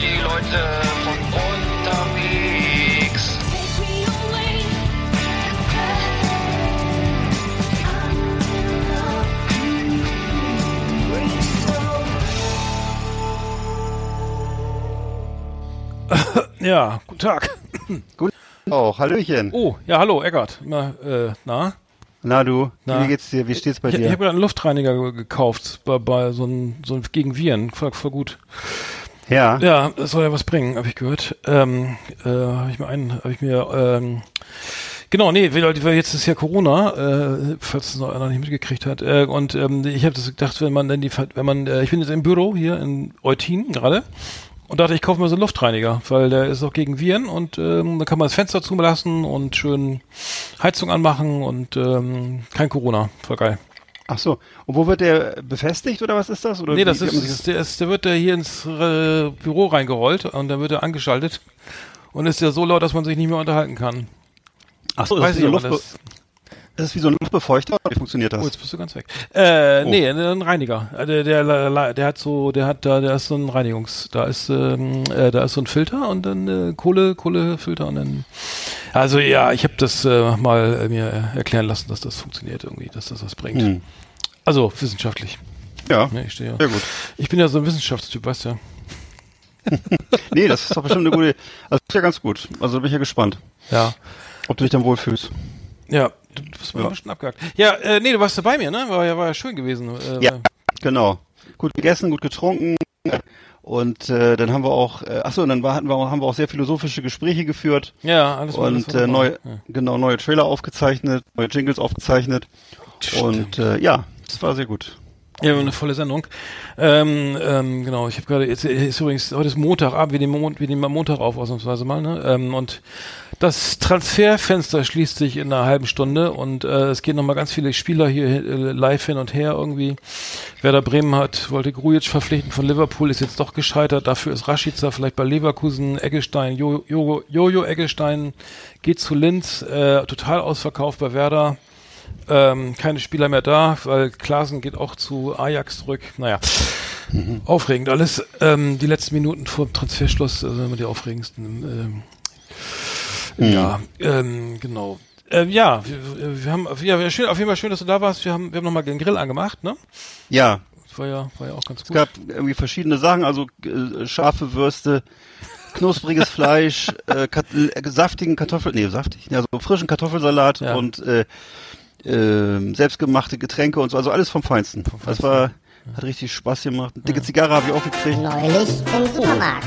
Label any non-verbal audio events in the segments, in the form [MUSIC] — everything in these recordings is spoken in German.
Die Leute von unterwegs. [LAUGHS] Ja, guten Tag. Gut. Auch, Hallöchen. Oh, ja, hallo, Eckart. Na, äh, na? Na du, Na. wie geht's dir? Wie steht's bei Ich, ich dir? habe gerade einen Luftreiniger ge- gekauft, bei, bei so ein, so ein gegen Viren, voll, voll gut. Ja. Ja, das soll ja was bringen, habe ich gehört. Ähm, äh, habe ich mir einen, habe ich mir, ähm, genau, nee, weil, jetzt ist ja Corona, äh, falls es noch einer nicht mitgekriegt hat. Äh, und ähm, ich habe das gedacht, wenn man dann die, wenn man, äh, ich bin jetzt im Büro hier in Eutin gerade. Und dachte, ich kaufe mir so einen Luftreiniger, weil der ist auch gegen Viren und ähm, da kann man das Fenster zulassen und schön Heizung anmachen und ähm, kein Corona. Voll geil. Ach so. Und wo wird der befestigt oder was ist das? Oder Nee, das wie- wie ist, ist, der, ist, der wird da hier ins äh, Büro reingerollt und dann wird er angeschaltet und ist ja so laut, dass man sich nicht mehr unterhalten kann. Ach so, das Weiß ist, ich wie so ein aber Luftbe das. das ist wie so ein Luftbefeuchter. Wie funktioniert das? Oh, jetzt bist du ganz weg. Äh, Oh. nee, ein Reiniger. Äh, Der, der, der, hat so, der hat da, der ist so ein Reinigungs, da ist, ähm, äh, da ist so ein Filter und dann äh, Kohle, Kohlefilter und dann. Also ja, ich habe das äh, mal äh, mir äh, erklären lassen, dass das funktioniert irgendwie, dass das was bringt. Hm. Also wissenschaftlich. Ja, Ne, ich stehe ja. sehr gut. Ich bin ja so ein Wissenschaftstyp, weißt du ja. [LAUGHS] Nee, das ist doch bestimmt eine gute Also ist ja ganz gut. Also bin ich ja gespannt, Ja. ob du dich dann wohlfühlst. Ja, bist mal Ja. ein bisschen abgehakt. Ja, äh, nee, du warst ja bei mir, ne? War ja, war ja schön gewesen. Äh, Ja. Genau. Gut gegessen, gut getrunken. Und äh, dann haben wir auch, äh, achso, und dann war, hatten wir, auch- haben wir auch sehr philosophische Gespräche geführt Ja, alles war- und war äh, neu. Ja. genau neue Trailer aufgezeichnet, neue Jingles aufgezeichnet. Und äh, ja, das war sehr gut. Ja, eine volle Sendung. Ähm, ähm, genau, ich habe gerade, jetzt ist übrigens, heute ist Montagabend, wir nehmen, Mon wir nehmen am Montag auf, ausnahmsweise mal, ne? Ähm, und das Transferfenster schließt sich in einer halben Stunde und äh, es gehen nochmal ganz viele Spieler hier äh, live hin und her irgendwie. Werder Bremen hat, wollte Grujic verpflichten von Liverpool, ist jetzt doch gescheitert. Dafür ist Rashica vielleicht bei Leverkusen, Eggestein, Jo- Jojo Jojo Eggestein geht zu Linz, äh, total ausverkauft bei Werder. Ähm, keine Spieler mehr da, weil Klaasen geht auch zu Ajax zurück. Naja, aufregend alles. Ähm, die letzten Minuten vor dem Transferschluss, also immer die aufregendsten. Ähm, Ja, ähm, genau. Ähm, ja, wir, wir haben, ja, schön, auf jeden Fall schön, dass du da warst. Wir haben, wir haben nochmal den Grill angemacht, ne? Ja, Das war ja, war ja auch ganz es gut. gab irgendwie verschiedene Sachen, also äh, scharfe Würste, knuspriges [LAUGHS] Fleisch, äh, kat äh, saftigen Kartoffel, nee, saftig, also frischen Kartoffelsalat Ja. und äh, äh, selbstgemachte Getränke und so, also alles vom Feinsten. Das war, hat richtig Spaß gemacht. Eine dicke Zigarre habe ich auch gekriegt. Neulich im Supermarkt.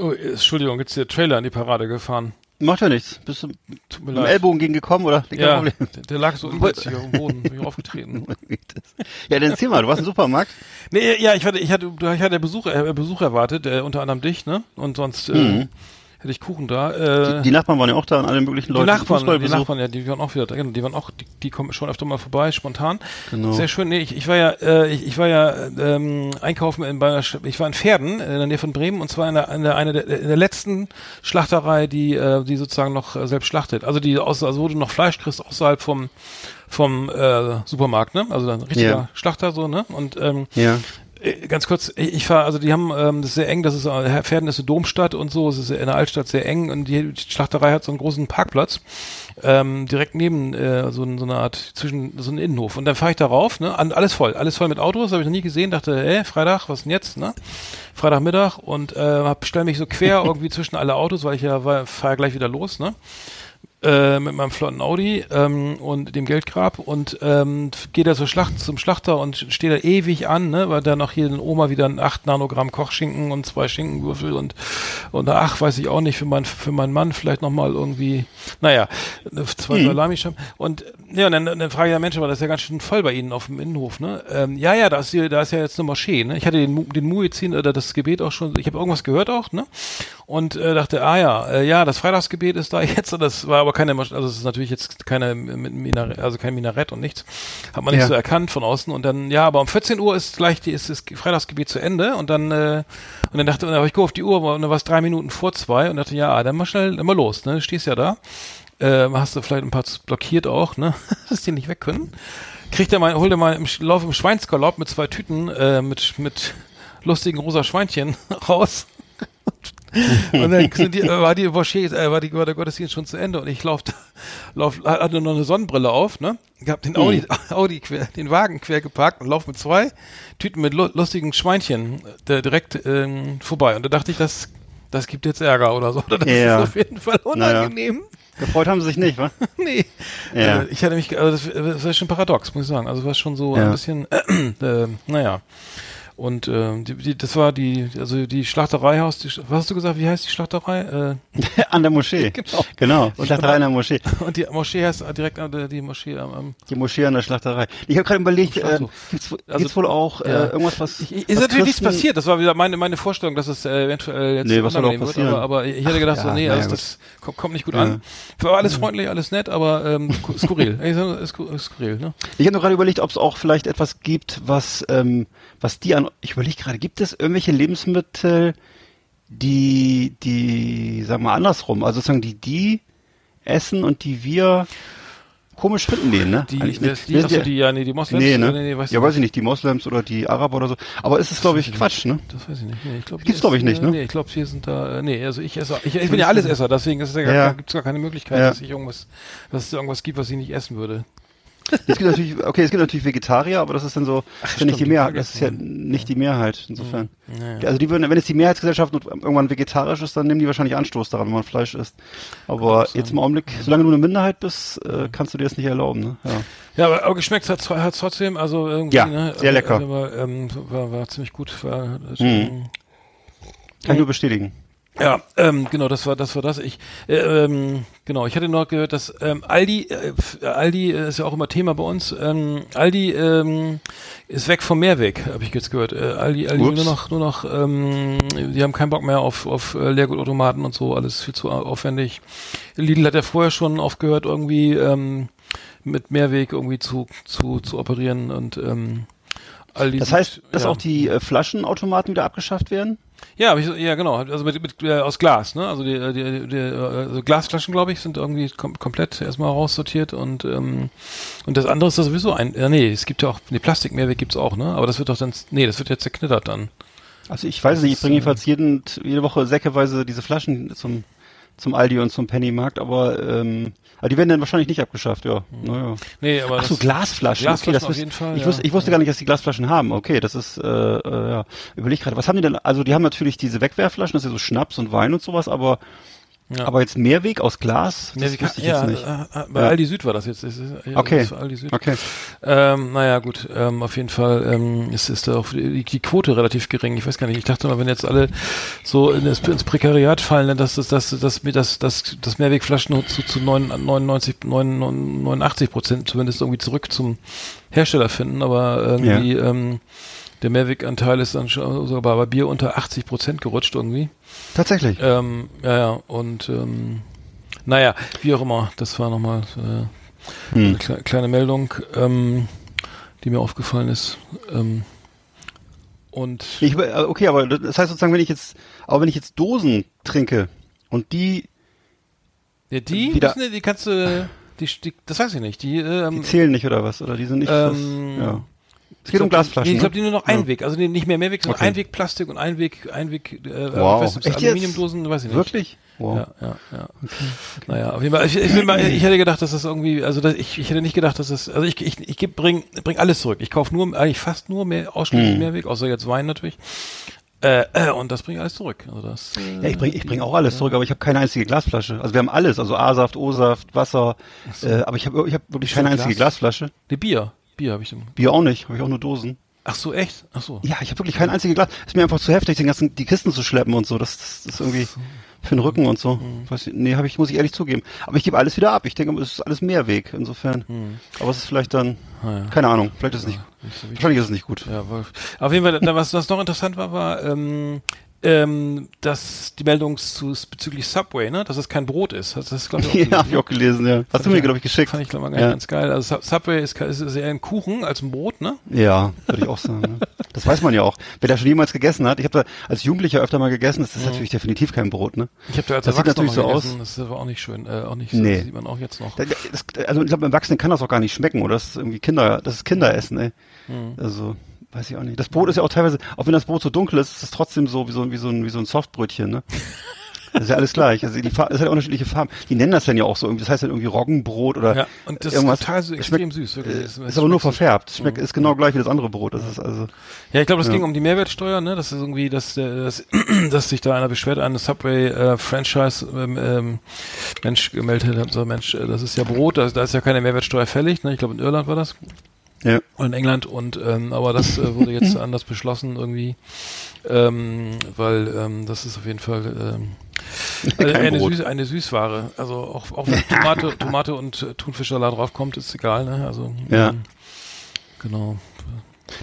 Oh, Entschuldigung, jetzt ist der Trailer in die Parade gefahren. Macht ja nichts. Bist du Tut mit dem. Ellbogen gegen gekommen, oder? Kein Ja, Problem. der, lag so auf dem Boden, bin ich aufgetreten. [LAUGHS] Ja, dann erzähl mal, du warst im Supermarkt. Nee, ja, ich hatte, ich hatte, ich hatte Besuch, äh, Besuch erwartet, äh, unter anderem dich, ne? Und sonst äh, Mhm. Hätte ich Kuchen da. Äh, Die Nachbarn waren ja auch da und alle möglichen die Leute. Nachbarn, die. Nachbarn, ja, die waren auch wieder da. Genau, die waren auch, die, die kommen schon öfter mal vorbei, spontan. Genau. Sehr schön. Nee, ich, ich war ja, äh, ich, ich war ja ähm, einkaufen in bei einer, ich war in Pferden in der Nähe von Bremen und zwar in der, in der eine der, in der letzten Schlachterei, die, äh, die sozusagen noch äh, selbst schlachtet. Also die aus, also wo du noch Fleisch kriegst außerhalb vom vom äh, Supermarkt, ne? Also ein richtiger Ja. Schlachter so, ne? Und ähm, Ja. Äh, Ganz kurz, ich ich fahre, also die haben, ähm, das ist sehr eng, das ist, äh, Pferden ist eine Domstadt und so, es ist in der Altstadt sehr eng und die Schlachterei hat so einen großen Parkplatz, ähm, direkt neben äh, so, so eine Art, zwischen, so einen Innenhof. Und dann fahre ich da rauf, ne, an, alles voll, alles voll mit Autos, habe ich noch nie gesehen, dachte, ey, Freitag, was denn jetzt, ne? Freitagmittag und äh, hab, stell mich so quer [LAUGHS] irgendwie zwischen alle Autos, weil ich ja fahre gleich wieder los, ne? Äh, mit meinem flotten Audi ähm, und dem Geldgrab und ähm, gehe da zur Schlacht zum Schlachter und stehe da ewig an, ne, weil da noch hier in Oma wieder ein 8 Nanogramm Kochschinken und zwei Schinkenwürfel und und ach, weiß ich auch nicht, für mein für meinen Mann vielleicht noch mal irgendwie, naja, zwei Salamischeiben und ja, und dann, dann frage ich ja Mensch, aber das ist ja ganz schön voll bei Ihnen auf dem Innenhof, ne? Ähm, ja, ja, da ist hier, da ist ja jetzt eine Moschee, ne? Ich hatte den den Muezzin oder das Gebet auch schon, ich habe irgendwas gehört auch, ne? Und äh, dachte, ah ja, äh, ja, das Freitagsgebet ist da [LAUGHS] jetzt und das war aber keine, also es ist natürlich jetzt keine Minarett, also kein Minarett und nichts, hat man nicht Ja. so erkannt von außen und dann, ja, aber um 14 Uhr ist gleich die, ist das Freitagsgebet zu Ende und dann äh, und dann dachte, und dann habe ich geguckt auf die Uhr und dann war es drei Minuten vor zwei und dachte, ja, dann mal schnell, dann mal los, ne? Du stehst ja da, äh, hast du vielleicht ein paar blockiert auch, ne? [LAUGHS] Dass die nicht weg können. Kriegt er mal, holt er mal im Lauf im Schweinsgalopp mit zwei Tüten äh, mit mit lustigen rosa Schweinchen [LAUGHS] raus. [LAUGHS] und dann sind die, äh, war die Moschee, äh, war, die, war der Gottesdienst schon zu Ende und ich lauf, lauf hatte noch eine Sonnenbrille auf, ne? Ich hab den Audi, [LAUGHS] Audi quer, den Wagen quer geparkt und lauf mit zwei Tüten mit lu lustigen Schweinchen äh, direkt ähm, vorbei. Und da dachte ich, das, das gibt jetzt Ärger oder so. Oder [LAUGHS] das Ja. ist auf jeden Fall Naja. unangenehm. Gefreut haben sie sich nicht, wa? nee. Ja. Äh, ich hatte mich, also das, das war schon paradox, muss ich sagen. Also war schon so Ja. ein bisschen, [CLEARS THROAT] äh, naja. Und äh, die, die, das war die, also die Schlachtereihaus, die, was hast du gesagt, wie heißt die Schlachterei? Äh, [LAUGHS] An der Moschee. [LAUGHS] Genau. Genau. Die Schlachterei an der Moschee. [LAUGHS] und die Moschee heißt direkt an der, die Moschee am, am Die Moschee an der Schlachterei. Ich habe gerade überlegt, äh, gibt's, Also, gibt's wohl auch äh, ja. irgendwas, was. Ich, was ist natürlich nichts Christen- passiert. Das war wieder meine meine Vorstellung, dass es äh, eventuell jetzt Nee, was soll auch unangenehm wird. passieren? Aber, aber ich hätte gedacht, Ach, so, ja, nee, naja, also, das kommt, kommt nicht gut Ja. an. War alles freundlich, alles nett, aber ähm, sku- skurril. Skurril, ne? Ich habe nur gerade überlegt, ob es auch vielleicht etwas gibt, was, ähm, was die an. Ich überlege gerade, gibt es irgendwelche Lebensmittel, die, die, sagen wir andersrum, also sozusagen die die essen und die wir komisch finden den, ne? Die, Eigentlich die, nicht. die, Wir achso, ja- die, ja, nee, die Moslems. Nee, ne? Nee, nee, weiß ja, ich weiß ich nicht, die Moslems oder die Araber oder so. Aber es ist, glaube ich, Quatsch, ne? Das weiß ich nicht. Nee, ich glaub, Gibt's, hier glaub ich, nicht, ne? Nee, ich glaube, wir sind da, äh, nee, also ich esse, ich, ich bin ja Allesesser, deswegen ist es ja gar, Ja. gibt's gar keine Möglichkeit, Ja. dass ich irgendwas, dass es irgendwas gibt, was ich nicht essen würde. Es gibt natürlich, okay, es gibt natürlich Vegetarier, aber das ist dann so, das ist ja nicht die Mehrheit, das ist ja nicht die Mehrheit, insofern. Ja. Also die würden, wenn es die Mehrheitsgesellschaft irgendwann vegetarisch ist, dann nehmen die wahrscheinlich Anstoß daran, wenn man Fleisch isst. Aber jetzt im Augenblick, solange du eine Minderheit bist, äh, kannst du dir das nicht erlauben, ne? Ja. Ja, aber, aber geschmeckt hat es trotzdem, also irgendwie, Ja, ne, sehr lecker. Also, war, ähm, war, war ziemlich gut. War, Mhm. Kann ich nur bestätigen. Ja, ähm, genau, das war das war das. Ich äh, ähm, genau, ich hatte noch gehört, dass ähm, Aldi äh, Aldi äh, ist ja auch immer Thema bei uns. Ähm, Aldi ähm, ist weg vom Mehrweg, habe ich jetzt gehört. Äh, Aldi Aldi Ups. nur noch nur noch ähm, die haben keinen Bock mehr auf auf äh, Leergutautomaten und so, alles viel zu au- aufwendig. Lidl hat ja vorher schon aufgehört irgendwie ähm, mit Mehrweg irgendwie zu zu zu operieren und ähm, Aldi Das heißt, dass ja. auch die äh, Flaschenautomaten wieder abgeschafft werden? Ja, ich, ja genau, also mit, mit äh, aus Glas, ne? Also die, die, die äh, also Glasflaschen, glaube ich, sind irgendwie kom komplett erstmal raussortiert und ähm, und das andere ist da sowieso ein. Ja, nee, es gibt ja auch nee, Plastikmehrweg gibt's auch, ne? Aber das wird doch dann nee, das wird ja zerknittert dann. Also ich weiß nicht, ich bringe äh, jedenfalls jeden, jede Woche säckeweise diese Flaschen zum, zum Aldi und zum Pennymarkt, aber, ähm, aber die werden dann wahrscheinlich nicht abgeschafft, ja. Naja. Nee, aber Ach so, Glasflaschen. Glasflaschen das auf jeden Fall, Ich, ja. wusste, ich wusste gar nicht, dass die Glasflaschen haben. Okay, das ist, äh, äh, ja. Überleg gerade, was haben die denn? Also die haben natürlich diese Wegwerfflaschen, das ist ja so Schnaps und Wein und sowas, aber, Ja. aber jetzt Mehrweg aus Glas, das Mehrweg- wusste ich ja, jetzt nicht. äh, äh, bei Ja. Aldi Süd war das jetzt. Das ja, Okay. Das Aldi Süd. Okay. Ähm, naja, gut, ähm, auf jeden Fall ähm, ist, ist da auch die, die Quote relativ gering. Ich weiß gar nicht, ich dachte mal, wenn jetzt alle so in das, ins Prekariat fallen, dann dass das, dass, dass, mir das, das, das Mehrwegflaschen zu, zu 99, 89 Prozent zumindest irgendwie zurück zum Hersteller finden, aber irgendwie ähm, der Mehrweganteil ist dann schon sogar bei Bier unter 80 Prozent gerutscht irgendwie. Tatsächlich. Ähm, ja, ja, und ähm, naja, wie auch immer, das war nochmal äh, Hm. eine kle kleine Meldung, ähm, die mir aufgefallen ist. Ähm, und Ich, äh, okay, aber das heißt sozusagen, wenn ich jetzt, aber wenn ich jetzt Dosen trinke und die, ja, die, wieder- müssen, die kannst du, die, die, das weiß ich nicht, die, ähm, die zählen nicht oder was? Oder die sind nicht, Ähm, das, ja. Es geht um Glasflaschen. Nee, ich glaube, ne? die nur noch. Einweg. Also nicht mehr Mehrweg, sondern Okay. Einwegplastik und Einweg, Einweg, äh, Wow. weiß jetzt? Aluminiumdosen, weiß ich nicht. Wirklich? Wow. Ja, ja, ja. Naja, auf jeden Fall. Ich, ich, ich hätte gedacht, dass das irgendwie, also dass ich, ich hätte nicht gedacht, dass das, also ich, ich, ich bring, bring alles zurück. Ich kaufe nur, eigentlich fast nur mehr, ausschließlich Hm. Mehrweg, außer jetzt Wein natürlich. Äh, äh, und das bringe ich alles zurück. Also das, äh, Ja, ich bringe ich bring auch alles zurück, aber ich habe keine einzige Glasflasche. Also wir haben alles, also A-Saft, O-Saft, Wasser, äh, aber ich habe ich hab wirklich keine Glas? einzige Glasflasche. die Bier. Bier habe ich im. Bier auch nicht, habe ich auch nur Dosen. Ach so, echt? Ach so. Ja, ich habe wirklich kein einziges Glas. Ist mir einfach zu heftig, den ganzen, die Kisten zu schleppen und so. Das, das, das ist irgendwie für den Rücken und so. Mhm. Weiß ich, nee, habe ich, muss ich ehrlich zugeben. Aber ich gebe alles wieder ab. Ich denke, es ist alles Mehrweg, insofern. Aber es ist vielleicht dann, Mhm. Ah, ja. keine Ahnung, vielleicht ist es nicht, Nicht so wahrscheinlich ist es nicht gut. Ja, Wolf. Auf jeden Fall, was, was noch interessant war, war, ähm, ähm, dass die Meldung zu, bezüglich Subway, ne, dass es kein Brot ist. Das ist, glaube ich, auch [LAUGHS] Ja, habe ich auch gelesen, ja. Hast du mir, glaube ich, geschickt. Fand ich, glaube ich, Ja. ganz geil. Also Sub- Subway ist, ist, ist eher ein Kuchen als ein Brot, ne? Ja, würde ich auch sagen. Ne? Das weiß man ja auch. Wer da schon jemals gegessen hat, ich habe da als Jugendlicher öfter mal gegessen, das ist natürlich definitiv kein Brot, ne? Ich habe da als Das sieht Erwachsener natürlich noch so mal aus. gegessen. Das ist aber auch nicht schön. Äh, auch nicht Nee. Das sieht man auch jetzt noch. Da- Das, also ich glaube, beim Erwachsenen kann das auch gar nicht schmecken, oder? Das ist irgendwie Kinder, das ist Kinderessen, ey. Hm. Also, weiß ich auch nicht. Das Brot ist ja auch teilweise, auch wenn das Brot so dunkel ist, ist es trotzdem so wie so, ein- wie so ein, wie so ein Softbrötchen, ne? [LAUGHS] Das ist ja alles gleich. Also die Farbe, es hat unterschiedliche Farben. Die nennen das dann ja auch so irgendwie. Das heißt dann irgendwie Roggenbrot oder Ja, und das irgendwas. ist total so Es extrem schmeckt, süß. Wirklich. äh, Es- es ist aber nur so- verfärbt. Es Schmeckt, ist genau gleich wie das andere Brot. Das ist also, Ja, ich glaube, das Ja. ging um die Mehrwertsteuer, ne? Das ist irgendwie, dass, äh, dass, [CLEARS THROAT] dass sich da einer beschwert, eine Subway äh, Franchise ähm, ähm, Mensch gemeldet hat, so Mensch, äh, das ist ja Brot, da, da ist ja keine Mehrwertsteuer fällig, ne? Ich glaube in Irland war das. Ja. Und in England und ähm, aber das äh, wurde jetzt [LAUGHS] anders beschlossen irgendwie, ähm, weil ähm, das ist auf jeden Fall ähm, [LAUGHS] also eine. Süß, eine Süßware. Also auch, auch wenn Tomate, [LAUGHS] Tomate und äh, Thunfischsalat draufkommt, ist egal, ne? Also Ja. ähm, genau.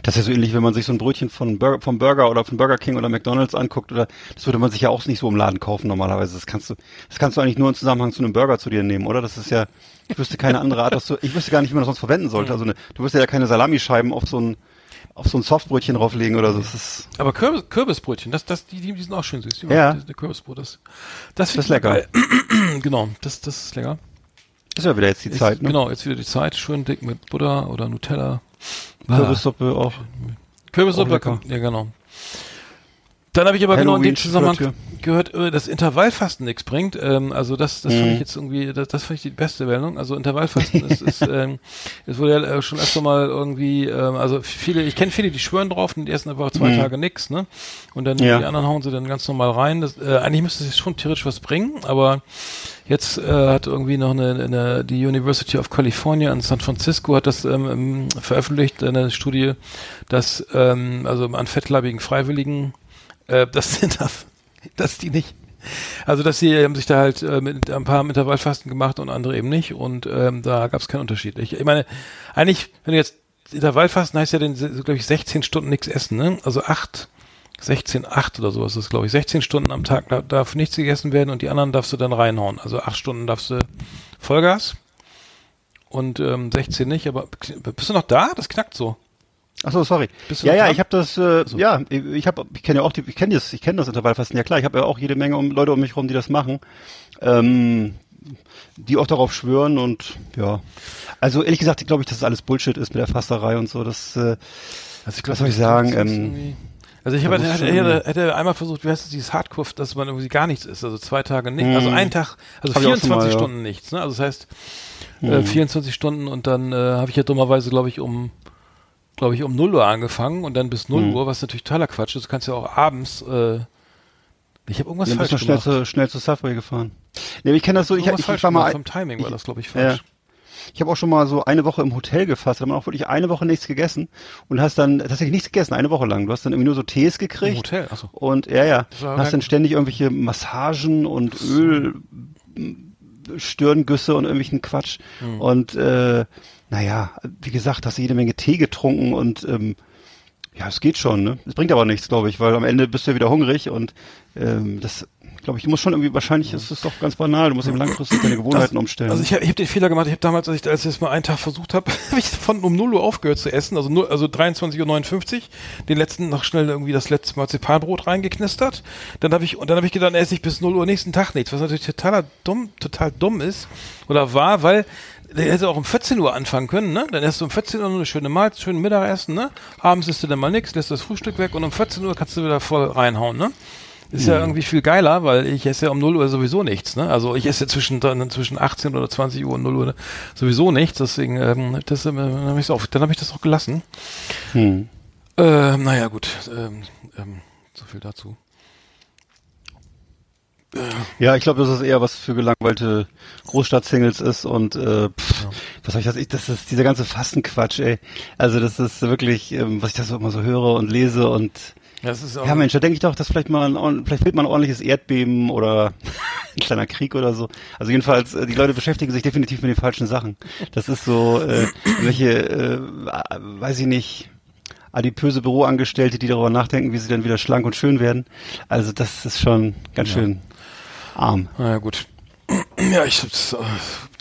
Das ist ja so ähnlich, wenn man sich so ein Brötchen von Burger, vom Burger oder von Burger King oder McDonalds anguckt, oder das würde man sich ja auch nicht so im Laden kaufen normalerweise. Das kannst du, das kannst du eigentlich nur im Zusammenhang zu einem Burger zu dir nehmen, oder? Das ist ja, ich wüsste keine andere Art, dass du, ich wüsste gar nicht, wie man das sonst verwenden sollte. Also eine, du wirst ja keine Salamischeiben auf so ein, auf so ein Softbrötchen drauflegen oder so. Das ist, Aber Kürbis, Kürbisbrötchen, das, das, die, die sind auch schön süß. Die Ja. Das, der Kürbisbrot, das, das, Das ist lecker. [CLEARS THROAT] genau, das, das ist lecker. ist ja wieder jetzt die Ist, Zeit, ne? Genau, jetzt wieder die Zeit, schön dick mit Butter oder Nutella. Kürbissuppe auch. Kürbissuppe, Auch ja genau. Dann habe ich aber genau in dem Halloween Zusammenhang gehört, äh, dass Intervallfasten nichts bringt. Ähm, also das, das fand Mhm. ich jetzt irgendwie, das, das fand ich die beste Meldung. Also Intervallfasten ist, ist [LAUGHS] ähm, es wurde ja äh, schon öfter mal irgendwie, ähm, also viele, ich kenne viele, die schwören drauf und die essen einfach zwei Mhm. Tage nix, ne? Und dann Ja. die anderen hauen sie dann ganz normal rein. Das, äh, eigentlich müsste es schon theoretisch was bringen, aber Jetzt äh, hat irgendwie noch eine, eine die University of California in San Francisco hat das ähm, ähm, veröffentlicht eine Studie, dass ähm, also an fettleibigen Freiwilligen, äh, [LAUGHS] das dass die nicht also dass sie haben sich da halt äh, mit ein paar Intervallfasten gemacht und andere eben nicht und ähm, da gab es keinen Unterschied. Ich, ich meine, eigentlich, wenn du jetzt Intervallfasten heißt ja dann, glaube ich, 16 Stunden nichts essen, ne? Also acht 16, 8 oder sowas ist, glaube ich. 16 Stunden am Tag da, darf nichts gegessen werden und die anderen darfst du dann reinhauen. Also 8 Stunden darfst du Vollgas und ähm, 16 nicht. Aber bist du noch da? Das knackt so. Ach so, sorry. Ja, ja, dran? ich habe das, äh, ja, ich habe, ich kenne ja auch die, ich kenne das, ich kenne das Intervallfasten. Ja klar, ich habe ja auch jede Menge um, Leute um mich rum, die das machen, ähm, die auch darauf schwören und ja. Also ehrlich gesagt, glaube ich, dass das alles Bullshit ist mit der Fasterei und so. Das, äh, Also ich Was soll ich sagen, das ähm, also ich habe muss hätte, hätte, hätte einmal versucht, wie heißt es, dieses Hardcore, dass man irgendwie gar nichts isst, also zwei Tage nicht, also Hm. ein Tag, also Hab ich auch schon 24 mal, ja. Hm. Stunden nichts, ne? Also das heißt äh, 24 Stunden und dann äh, habe ich ja dummerweise, glaube ich, um glaube ich um 0 Uhr angefangen und dann bis 0 Hm. Uhr, was natürlich totaler Quatsch ist. Du kannst ja auch abends äh, ich habe irgendwas bist falsch du schnell gemacht. zu, schnell zu Subway gefahren. Nee, ich kenne das so, ich, ich, ich war mal, gemacht. vom Timing war das, glaube ich, Ja. falsch. Ich habe auch schon mal so eine Woche im Hotel gefasst, da hat man auch wirklich eine Woche nichts gegessen und hast dann tatsächlich nichts gegessen, eine Woche lang. Du hast dann irgendwie nur so Tees Im gekriegt. Hotel, achso. Und ja, ja, hast dann ständig irgendwelche Massagen und Öl, Stirngüsse und irgendwelchen Quatsch. Hm. Und äh, naja, wie gesagt, hast du jede Menge Tee getrunken und ähm, ja, es geht schon, ne? Es bringt aber nichts, glaube ich, weil am Ende bist du ja wieder hungrig und ähm, das, glaube ich, du musst schon irgendwie, wahrscheinlich ist es doch ganz banal, du musst eben langfristig deine Gewohnheiten umstellen. Also ich habe ich hab den Fehler gemacht, ich habe damals, als ich, als ich das mal einen Tag versucht habe, [LAUGHS] habe ich von um 0 Uhr aufgehört zu essen, also, also 23.59 Uhr, den letzten noch schnell irgendwie das letzte Marzipanbrot reingeknistert. Dann habe ich, und dann habe ich gedacht, esse ich bis 0 Uhr nächsten Tag nichts, was natürlich totaler dumm, total dumm ist oder war, weil der hätte auch um 14 Uhr anfangen können, ne? Dann erst um 14 Uhr eine schöne Mahlzeit, schönen Mittagessen, ne? Abends isst du dann mal nix, lässt das Frühstück weg und um 14 Uhr kannst du wieder voll reinhauen, ne? Ist ja irgendwie viel geiler, weil ich esse ja um 0 Uhr sowieso nichts, ne? Also ich esse zwischen, zwischen 18 oder 20 Uhr und 0 Uhr sowieso nichts, deswegen, ähm, das, ähm, dann habe ich habe ich das auch gelassen. Hm. Ähm, naja, gut, ähm, ähm, so viel dazu. Ja, ich glaube, dass es eher was für gelangweilte Großstadt-Singles ist und äh, pff, was soll ich das? Ich, das ist dieser ganze Fastenquatsch, ey. Also das ist wirklich, ähm, was ich da so immer so höre und lese und Ja, ja Mensch, da denke ich doch, dass vielleicht mal ein, vielleicht fehlt mal ein ordentliches Erdbeben oder [LAUGHS] ein kleiner Krieg oder so. Also jedenfalls, äh, die Leute beschäftigen sich definitiv mit den falschen Sachen. Das ist so, äh, welche, äh, weiß ich nicht, adipöse Büroangestellte, die darüber nachdenken, wie sie dann wieder schlank und schön werden. Also das ist schon ganz schön arm. naja, gut. [CLEARS THROAT] Ja, ich hab's, äh,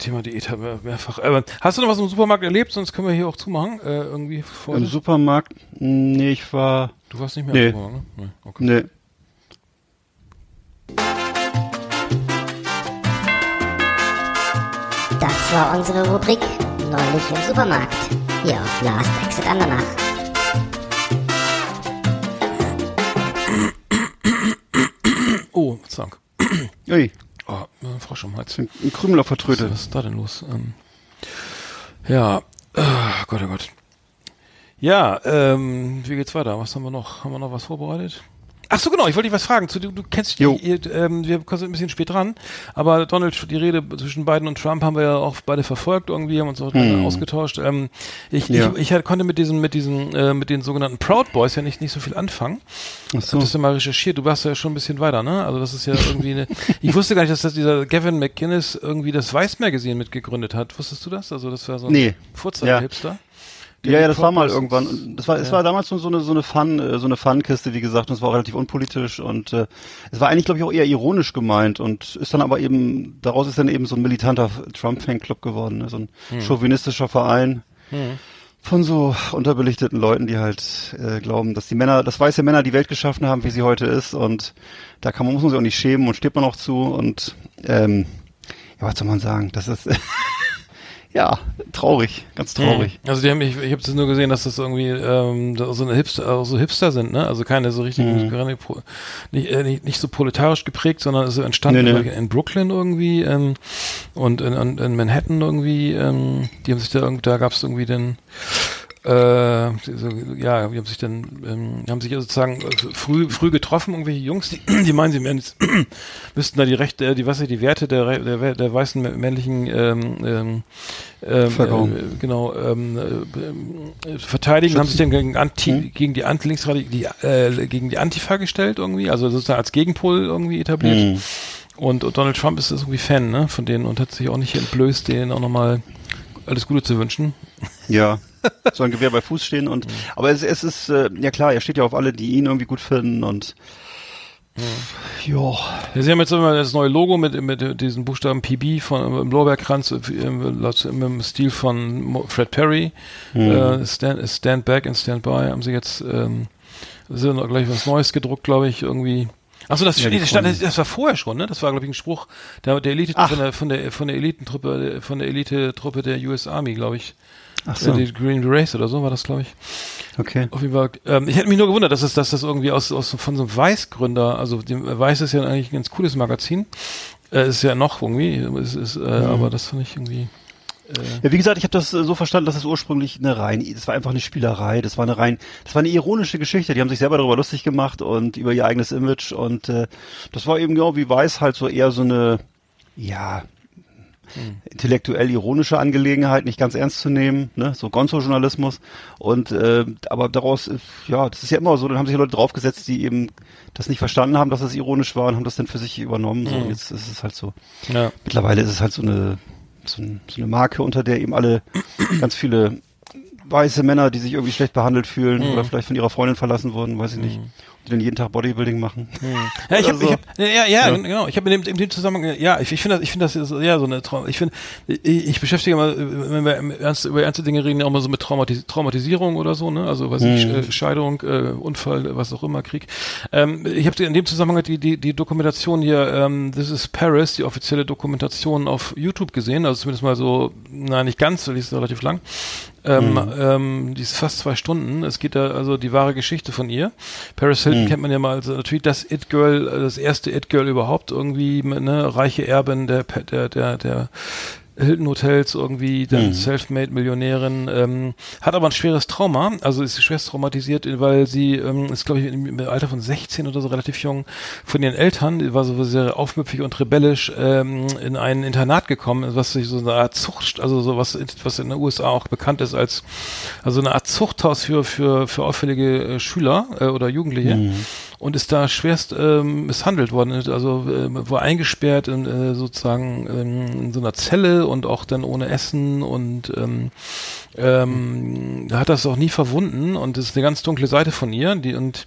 Thema Diät haben wir mehrfach. Aber hast du noch was im Supermarkt erlebt? Sonst können wir hier auch zumachen. Äh, irgendwie vor. Im Supermarkt? Nee, ich war. Du warst nicht mehr Nee. im Supermarkt, ne? Nee, okay. Nee. Das war unsere Rubrik Neulich im Supermarkt. Hier auf Last Exit Andernach. Oh, zack. Ui, Oh, Frosch im Hals. ein, ein Krümel auf der Tröte. Was ist da denn los? Ähm, ja, äh, Gott, oh Gott. Ja, ähm, wie geht's weiter? Was haben wir noch? Haben wir noch was vorbereitet? Ach so, genau, ich wollte dich was fragen. Zu, du, du kennst die, ihr, ähm, wir sind ein bisschen spät dran, aber Donald, die Rede zwischen Biden und Trump haben wir ja auch beide verfolgt irgendwie, haben uns auch Hm. ausgetauscht. Ähm, ich, Ja. ich, ich halt konnte mit diesen, mit diesen, äh, mit den sogenannten Proud Boys ja nicht, nicht so viel anfangen. Ach Ich so. das ja mal recherchiert. Du warst ja schon ein bisschen weiter, ne? Also das ist ja irgendwie eine. [LAUGHS] ich wusste gar nicht, dass das dieser Gavin McInnes irgendwie das Weiß Magazine mitgegründet hat. Wusstest du das? Also das war so ein Nee. Furzer Ja. Ja, ja, das war mal irgendwann. Das war, es Ja. war damals so, so eine so eine Fun, äh, so eine Fun-Kiste, wie gesagt, und es war relativ unpolitisch und äh, es war eigentlich, glaube ich, auch eher ironisch gemeint und ist dann aber eben daraus ist dann eben so ein militanter Trump-Fanclub geworden, ne? so ein Hm. chauvinistischer Verein von so unterbelichteten Leuten, die halt äh, glauben, dass die Männer, dass weiße Männer die Welt geschaffen haben, wie sie heute ist und da kann man muss man sich auch nicht schämen und steht man auch zu und ähm, ja, was soll man sagen? Das ist [LAUGHS] ja traurig, ganz traurig. Also die haben mich, ich habe das nur gesehen, dass das irgendwie ähm, so eine Hipster, so Hipster sind, ne? Also keine so richtig Mhm. pro- nicht, äh, nicht, nicht so proletarisch geprägt, sondern ist so entstanden Nee, nee. in Brooklyn irgendwie ähm, und in, in, in Manhattan irgendwie. Ähm, die haben sich da irgendwie, da gab es irgendwie den äh, so, ja, die haben sich dann, ähm, haben sich ja sozusagen äh, früh, früh getroffen, irgendwelche Jungs, die, die meinen, sie jetzt, [CLEARS THROAT] müssten da die Rechte, äh, die, was die Werte der, der, der weißen mä- männlichen, ähm, ähm, ähm, Bevölkerung. äh, genau, ähm, äh, verteidigen, haben sich dann gegen Anti, Hm? gegen die Anti, die, äh, gegen die Antifa gestellt irgendwie, also sozusagen als Gegenpol irgendwie etabliert. Hm. Und, und Donald Trump ist irgendwie Fan, ne, von denen und hat sich auch nicht entblößt, denen auch nochmal alles Gute zu wünschen. Ja. [LAUGHS] Soll ein Gewehr bei Fuß stehen und aber es, es ist äh, ja klar, er steht ja auf alle, die ihn irgendwie gut finden und ja. Ja, Sie haben jetzt immer das neue Logo mit, mit diesen Buchstaben PB von im Lorbeerkranz äh, im, laut- im Stil von Fred Perry. Äh, stand, stand Back and Stand By haben sie jetzt ähm, ja noch gleich was Neues gedruckt, glaube ich, irgendwie. Achso, das, Ja, nee, das, stand, Freunde. das war vorher schon, ne? Das war, glaube ich, ein Spruch der, der Elite Ach. von der von der von der Elitentruppe von der Elite-Truppe der US Army, glaube ich. Ach so. Äh, die Green Race oder so war das, glaube ich. Okay. Auf jeden Fall. Ähm, ich hätte mich nur gewundert, dass es, dass das irgendwie aus, aus von so einem Weiß-Gründer, also dem Weiß ist ja eigentlich ein ganz cooles Magazin. Äh, ist ja noch irgendwie, ist, ist, äh, Mhm. aber das fand ich irgendwie. Ja, wie gesagt, ich habe das äh, so verstanden, dass es ursprünglich eine rein, das war einfach eine Spielerei, das war eine rein, das war eine ironische Geschichte. Die haben sich selber darüber lustig gemacht und über ihr eigenes Image und äh, das war eben genau wie Weiß halt so eher so eine, ja, intellektuell ironische Angelegenheit, nicht ganz ernst zu nehmen, ne, so Gonzo-Journalismus und äh, aber daraus, ja, das ist ja immer so, dann haben sich Leute draufgesetzt, die eben das nicht verstanden haben, dass es ironisch war und haben das dann für sich übernommen. So, und jetzt ist es halt so. Ja. Mittlerweile ist es halt so eine, so, so eine Marke, unter der eben alle [CLEARS THROAT] ganz viele weiße Männer, die sich irgendwie schlecht behandelt fühlen oder vielleicht von ihrer Freundin verlassen wurden, weiß ich nicht. Die dann jeden Tag Bodybuilding machen. [LAUGHS] Ja, ich habe, so. ich hab, ja, ja, ja, genau. Ich habe in dem, in dem Zusammenhang, ja, ich, ich finde das, ich finde das ist ja so eine Traum. Ich finde, ich, ich beschäftige mal, wenn wir ernst, über ernste Dinge reden, ja auch mal so mit Traumatis Traumatisierung oder so, ne? Also was ich, Mhm. äh, Scheidung, äh, Unfall, was auch immer, Krieg. Ähm, ich habe in dem Zusammenhang die, die, die Dokumentation hier, ähm, This is Paris, die offizielle Dokumentation auf YouTube gesehen, also zumindest mal so, na nicht ganz, weil die ist relativ lang. Ähm, ähm, die ist fast zwei Stunden. Es geht da also die wahre Geschichte von ihr. Paris Hilton kennt man ja mal als natürlich das It Girl, äh, das erste It Girl überhaupt irgendwie, ne, reiche Erbin der der der der Hilton Hotels irgendwie, dann Selfmade Millionärin, ähm, hat aber ein schweres Trauma, also ist schwerst traumatisiert, weil sie ähm, ist glaube ich im, Alter von 16 oder so relativ jung von ihren Eltern, die war so sehr aufmüpfig und rebellisch ähm, in ein Internat gekommen, was sich so eine Art Zucht, also so was was in den USA auch bekannt ist als also eine Art Zuchthaus für für für auffällige äh, Schüler äh, oder Jugendliche und ist da schwerst ähm, misshandelt worden, also äh, war eingesperrt in äh, sozusagen ähm, in so einer Zelle und auch dann ohne Essen und ähm, ähm, hat das auch nie verwunden und das ist eine ganz dunkle Seite von ihr, die und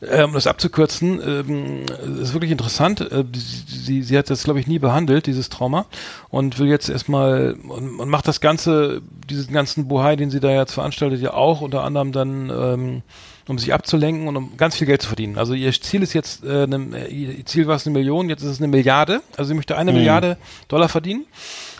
äh, um das abzukürzen, ähm, ist wirklich interessant. Äh, sie, sie, hat das, glaube ich, nie behandelt, dieses Trauma, und will jetzt erstmal und, und macht das Ganze, diesen ganzen Bohai, den sie da jetzt veranstaltet, ja auch unter anderem dann, ähm, um sich abzulenken und um ganz viel Geld zu verdienen. Also ihr Ziel ist jetzt, äh, eine, ihr Ziel war es eine Million, jetzt ist es eine Milliarde. Also sie möchte eine Milliarde Dollar verdienen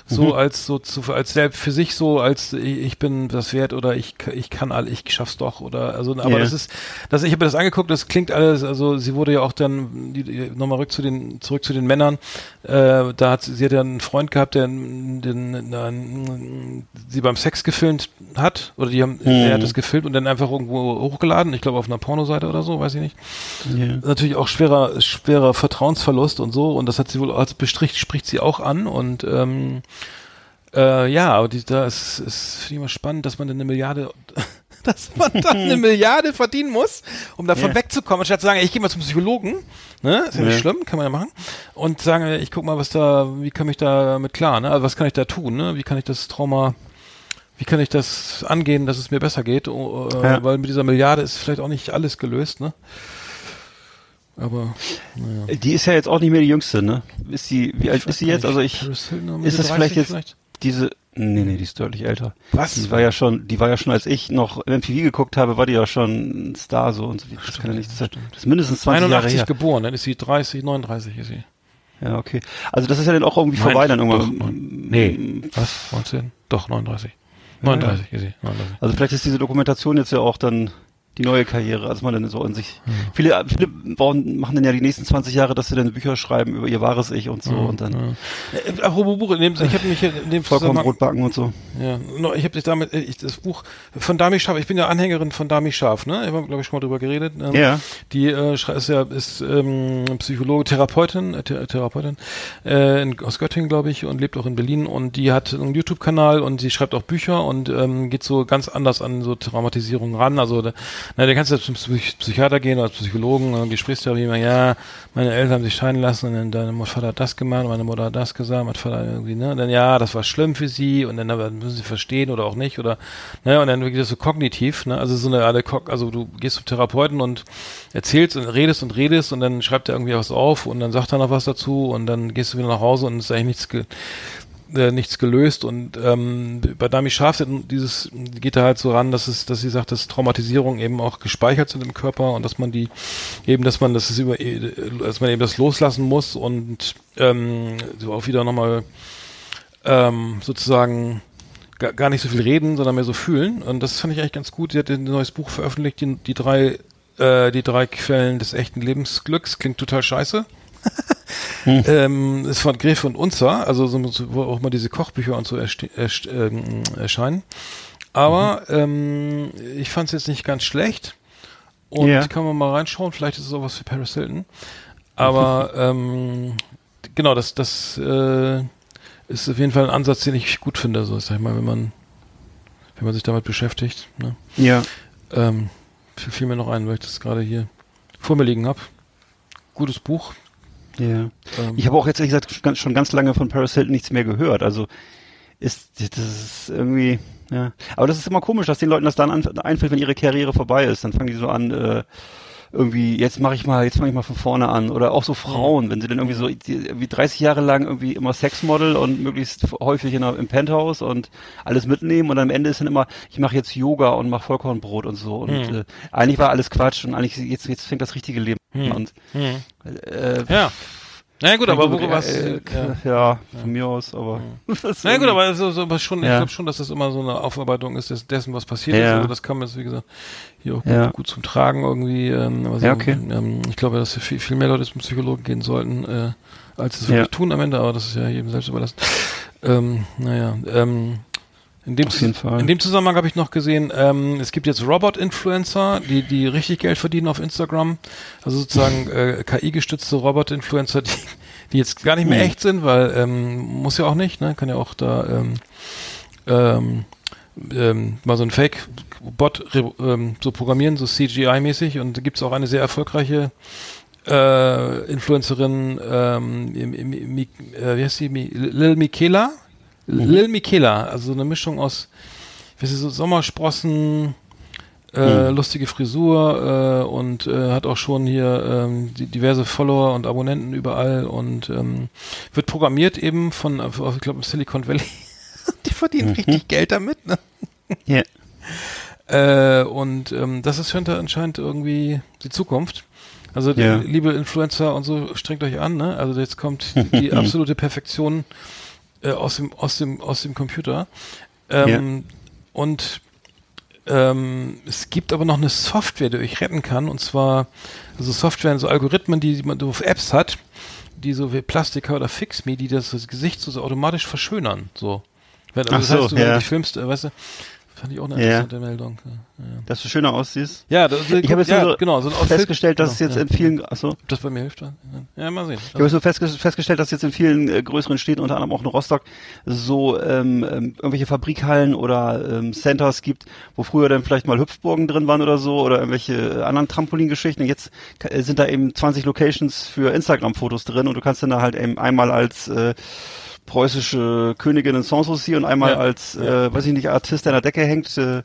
so als so zu als selbst für sich so als ich, ich bin das wert oder ich ich kann all ich schaff's doch oder also aber Ja. das ist das ich habe mir das angeguckt das klingt alles also sie wurde ja auch dann nochmal rück zu den zurück zu den Männern äh, da hat sie, sie hat ja einen Freund gehabt der den, den, sie beim Sex gefilmt hat oder die haben er hat das gefilmt und dann einfach irgendwo hochgeladen ich glaube auf einer Pornoseite oder so weiß ich nicht Ja. natürlich auch schwerer, schwerer Vertrauensverlust und so und das hat sie wohl als bestricht, spricht sie auch an und ähm, äh, ja, aber die, da ist, finde ich immer spannend, dass man dann eine Milliarde, [LAUGHS] dass man dann eine [LAUGHS] Milliarde verdienen muss, um davon Ja. wegzukommen, anstatt zu sagen, ich gehe mal zum Psychologen, ne, ist ja nicht Ja. schlimm, kann man ja machen, und sagen, ich guck mal, was da, wie kann ich da mit klar, ne, also was kann ich da tun, ne, wie kann ich das Trauma wie kann ich das angehen, dass es mir besser geht? Oh, äh, Ja. Weil mit dieser Milliarde ist vielleicht auch nicht alles gelöst, ne? Aber naja. Die ist ja jetzt auch nicht mehr die jüngste, ne? Ist sie, wie alt ist sie jetzt? Also ich, ist es vielleicht 30 jetzt diese, nee, nee, die ist deutlich älter. Was? Die war ja schon, die war ja schon, als ich noch MTV geguckt habe, war die ja schon ein Star so und so. Das kann ja nicht, das ist- das ist mindestens 20 Jahre 81 her. geboren, dann ist sie 30, 39 ist sie. Ja, okay. Also das ist ja dann auch irgendwie Nein, vorbei dann doch, irgendwann. neun- nee. Was? 19? Doch, 39. 39 ist sie. 39. Also vielleicht ist diese Dokumentation jetzt ja auch dann die neue Karriere, als man dann so an sich. Hm. Viele, viele bauen, machen dann ja die nächsten 20 Jahre, dass sie dann Bücher schreiben über ihr wahres Ich und so und dann Äh, apropos Buch, in dem, ich habe mich hier in dem vollkommen rotbacken und so. Ja, no, ich habe dich damit, äh, ich, das Buch von Dami Scharf, ich bin ja Anhängerin von Dami Scharf, ne? Ich habe, glaube ich, schon mal drüber geredet. Ähm, Ja. Die äh, ist ja ist ähm, Psychologe, Therapeutin, äh, Thera- Therapeutin äh, in, aus Göttingen, glaube ich, und lebt auch in Berlin und die hat einen YouTube-Kanal und sie schreibt auch Bücher und ähm, geht so ganz anders an so Traumatisierung ran. Also da, na, da kannst du zum Psych Psychiater gehen oder Psychologen, äh, Gesprächstherapie, immer, ja, meine Eltern haben sich scheiden lassen und dann deine Vater hat das gemacht, meine Mutter hat das gesagt, mein Vater irgendwie, ne? Und dann ja, das war schlimm für sie und dann müssen sie verstehen oder auch nicht oder ne, und dann wirklich das so kognitiv, ne? Also so eine alle also du gehst zum Therapeuten und erzählst und redest und redest und dann schreibt er irgendwie was auf und dann sagt er noch was dazu und dann gehst du wieder nach Hause und ist eigentlich nichts äh, nichts gelöst und ähm, bei Dami Scharf sind dieses geht da halt so ran, dass es, dass sie sagt, dass Traumatisierung eben auch gespeichert sind im Körper und dass man die eben, dass man das ist über, äh, dass man eben das loslassen muss und ähm, so auch wieder nochmal ähm, sozusagen gar, gar nicht so viel reden, sondern mehr so fühlen und das fand ich eigentlich ganz gut. Sie hat ein neues Buch veröffentlicht, die, die drei äh, die drei Quellen des echten Lebensglücks klingt total scheiße. [LAUGHS] ähm, ist von Gräfe und Unzer, also so, wo auch mal diese Kochbücher und so ähm, erscheinen. Aber ähm, ich fand es jetzt nicht ganz schlecht. Und Ja. kann man mal reinschauen, vielleicht ist es auch was für Paris Hilton. Aber [LAUGHS] ähm, genau, das, das äh, ist auf jeden Fall ein Ansatz, den ich gut finde, so sag ich mal, wenn man, wenn man sich damit beschäftigt. Ne? Ja. Ähm, fiel, fiel mir noch ein, weil ich das gerade hier vor mir liegen habe. Gutes Buch. Ja. Ähm, Ich habe auch jetzt ehrlich gesagt schon ganz- lange von Paris Hilton nichts mehr gehört. Also ist das ist irgendwie ja. Aber das ist immer komisch, dass den Leuten das dann an, einfällt, wenn ihre Karriere vorbei ist. Dann fangen die so an, äh, irgendwie, jetzt mache ich mal, jetzt fange ich mal von vorne an. Oder auch so Frauen, wenn sie dann irgendwie so wie 30 Jahre lang irgendwie immer Sexmodel und möglichst häufig in, einer- im Penthouse und alles mitnehmen und am Ende ist dann immer, ich mache jetzt Yoga und mache Vollkornbrot und so. Und äh, eigentlich war alles Quatsch und eigentlich jetzt, jetzt fängt das richtige Leben an. Und äh, Ja. Na ja, gut, aber wo was. äh, ja. ja, von mir aus, aber [LAUGHS] Na ja, gut, irgendwie- aber so, so, aber schon, ich Ja. glaube schon, dass das immer so eine Aufarbeitung ist des, dessen, was passiert Ja. ist. Also das kam jetzt, wie gesagt, hier auch Ja. gut, gut zum Tragen irgendwie. Ähm, also, Ja, okay. ähm, ich glaube, dass viel, viel mehr Leute zum Psychologen gehen sollten, äh, als es Ja. wirklich tun am Ende, aber das ist ja jedem selbst überlassen. Ähm, naja, ähm, in dem, in dem Zusammenhang habe ich noch gesehen, ähm, es gibt jetzt Robot-Influencer, die, die richtig Geld verdienen auf Instagram. Also sozusagen [LAUGHS] äh, KI-gestützte Robot-Influencer, die, die jetzt gar nicht mehr Mhm. echt sind, weil ähm, muss ja auch nicht, ne? Kann ja auch da ähm, ähm, ähm, mal so ein Fake-Bot ähm, so programmieren, so CGI-mäßig. Und da gibt es auch eine sehr erfolgreiche äh, Influencerin, ähm, im, im, im, äh, wie heißt? Mi- Lil Michaela? Lil Michaela, also so eine Mischung aus, wie die, so Sommersprossen, äh, lustige Frisur äh, und äh, hat auch schon hier ähm, die, diverse Follower und Abonnenten überall und ähm, wird programmiert eben von, ich glaube, Silicon Valley. [LAUGHS] die verdienen richtig Geld damit, ne? ja. [LAUGHS] Äh, und ähm, das ist könnte anscheinend irgendwie die Zukunft. Also die, Ja. liebe Influencer und so, strengt euch an, ne? Also jetzt kommt [LAUGHS] die absolute Perfektion äh, aus dem aus dem aus dem Computer. Ähm, Und ähm, es gibt aber noch eine Software, die euch retten kann. Und zwar also Software, so Algorithmen, die man auf Apps hat, die so wie Plastica oder Fixme, die das, das Gesicht so, so automatisch verschönern. So. Wenn, also Ach das so, heißt, du, wenn ja. du dich filmst, äh, weißt du, fand ich auch eine Ja. interessante Meldung. Ja, ja. Dass du schöner aussiehst. Ja, das, Ich habe jetzt ja, so genau, so festgestellt, dass es genau, jetzt ja. in vielen, achso, Ob das bei mir hilft? Ja, ja mal sehen. Ich habe so festge festgestellt, dass jetzt in vielen äh, größeren Städten, unter anderem auch in Rostock, so ähm, ähm, irgendwelche Fabrikhallen oder ähm, Centers gibt, wo früher dann vielleicht mal Hüpfburgen drin waren oder so oder irgendwelche äh, anderen Trampolingeschichten. Jetzt äh, sind da eben 20 Locations für Instagram-Fotos drin und du kannst dann da halt eben einmal als äh, preußische Königin in Sanssouci und einmal Ja. als, äh, weiß ich nicht, Artist, der an der Decke hängt, äh,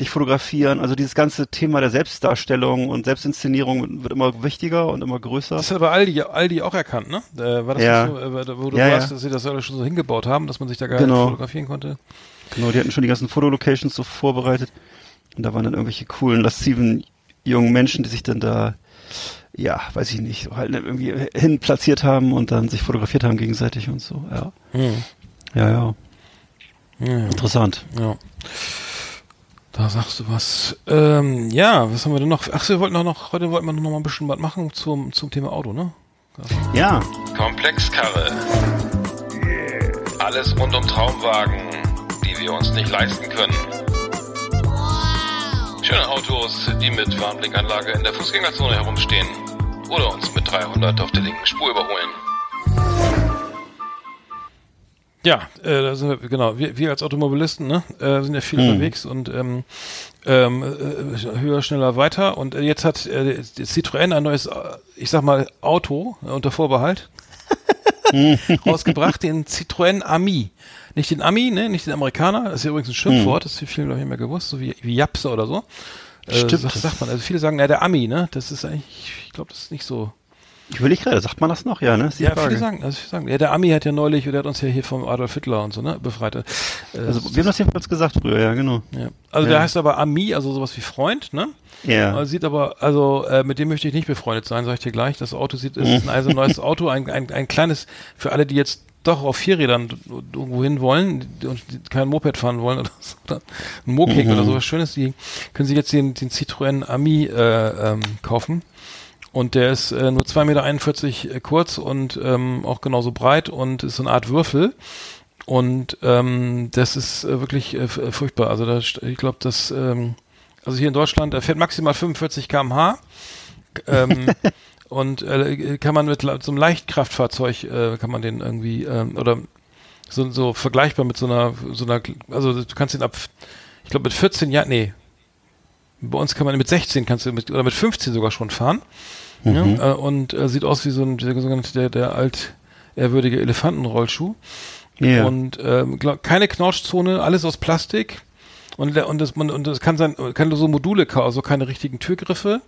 dich fotografieren. Also dieses ganze Thema der Selbstdarstellung und Selbstinszenierung wird immer wichtiger und immer größer. Das hat aber Aldi, Aldi auch erkannt, ne? Äh, war das Ja. so, äh, wo du Ja, warst, dass sie das alle schon so hingebaut haben, dass man sich da gar Genau. nicht fotografieren konnte? Genau, die hatten schon die ganzen Fotolocations so vorbereitet. Und da waren dann irgendwelche coolen, lasziven jungen Menschen, die sich dann da, ja, weiß ich nicht, so halt irgendwie hin platziert haben und dann sich fotografiert haben gegenseitig und so. Ja, Hm. ja, ja. Ja, interessant. ja. Da sagst du was. Ähm, ja, was haben wir denn noch? Ach, wir wollten auch noch, heute wollten wir noch mal ein bisschen was machen zum, zum Thema Auto, ne? Ja, Komplexkarre. Alles rund um Traumwagen, die wir uns nicht leisten können. Schöne Autos, die mit Warnblinkanlage in der Fußgängerzone herumstehen. Oder uns mit 300 auf der linken Spur überholen. Ja, äh, da sind wir, genau, wir, wir als Automobilisten, ne, äh, sind ja viel Hm. unterwegs und ähm, ähm, äh, höher, schneller, weiter. Und äh, jetzt hat äh, Citroën ein neues, äh, ich sag mal, Auto äh, unter Vorbehalt [LAUGHS] rausgebracht, den Citroën Ami. Nicht den Ami, ne, nicht den Amerikaner, das ist ja übrigens ein Schimpfwort, das ist vielen, glaube ich, nicht mehr gewusst, so wie, wie Japse oder so. Äh, Stimmt. Sagt, sagt man, also viele sagen, ja, der Ami, ne, das ist eigentlich, ich glaube, das ist nicht so. ich will nicht gerade, sagt man das noch? Ja, ne? Ja, Frage. viele sagen, also viele sagen, ja, der Ami hat ja neulich, der hat uns ja hier vom Adolf Hitler und so, ne, befreit. Äh, Also, wir haben das jedenfalls gesagt früher, ja, genau. ja. Also der heißt aber Ami, also sowas wie Freund, ne? Ja. Also sieht aber, also äh, mit dem möchte ich nicht befreundet sein, sage ich dir gleich. Das Auto sieht, es ist ein also neues [LAUGHS] Auto, ein, ein, ein kleines, für alle, die jetzt doch auf Vierrädern irgendwo hin wollen und kein Moped fahren wollen oder so, oder ein Mokik oder sowas Schönes, die können sich jetzt den, den Citroën Ami äh, ähm, kaufen. Und der ist äh, nur 2,41 Meter äh, kurz und ähm, auch genauso breit und ist so eine Art Würfel. Und ähm, das ist äh, wirklich äh, äh, furchtbar. Also da, ich glaube, das, ähm, also hier in Deutschland, er fährt maximal 45 km/h. Ähm, [LAUGHS] und äh, kann man mit so einem Leichtkraftfahrzeug, äh, kann man den irgendwie, ähm, oder so, so vergleichbar mit so einer, so einer, also du kannst ihn ab, ich glaube mit 14 Jahren, nee, bei uns kann man mit 16 kannst du mit, oder mit 15 sogar schon fahren. Ja, äh, und äh, sieht aus wie so ein, der sogenannte, der, der alt ehrwürdige Elefantenrollschuh. Ja. Und ähm, glaub, keine Knautschzone, alles aus Plastik. Und, und, das, man, und das kann sein, kann so Module, ka- also keine richtigen Türgriffe.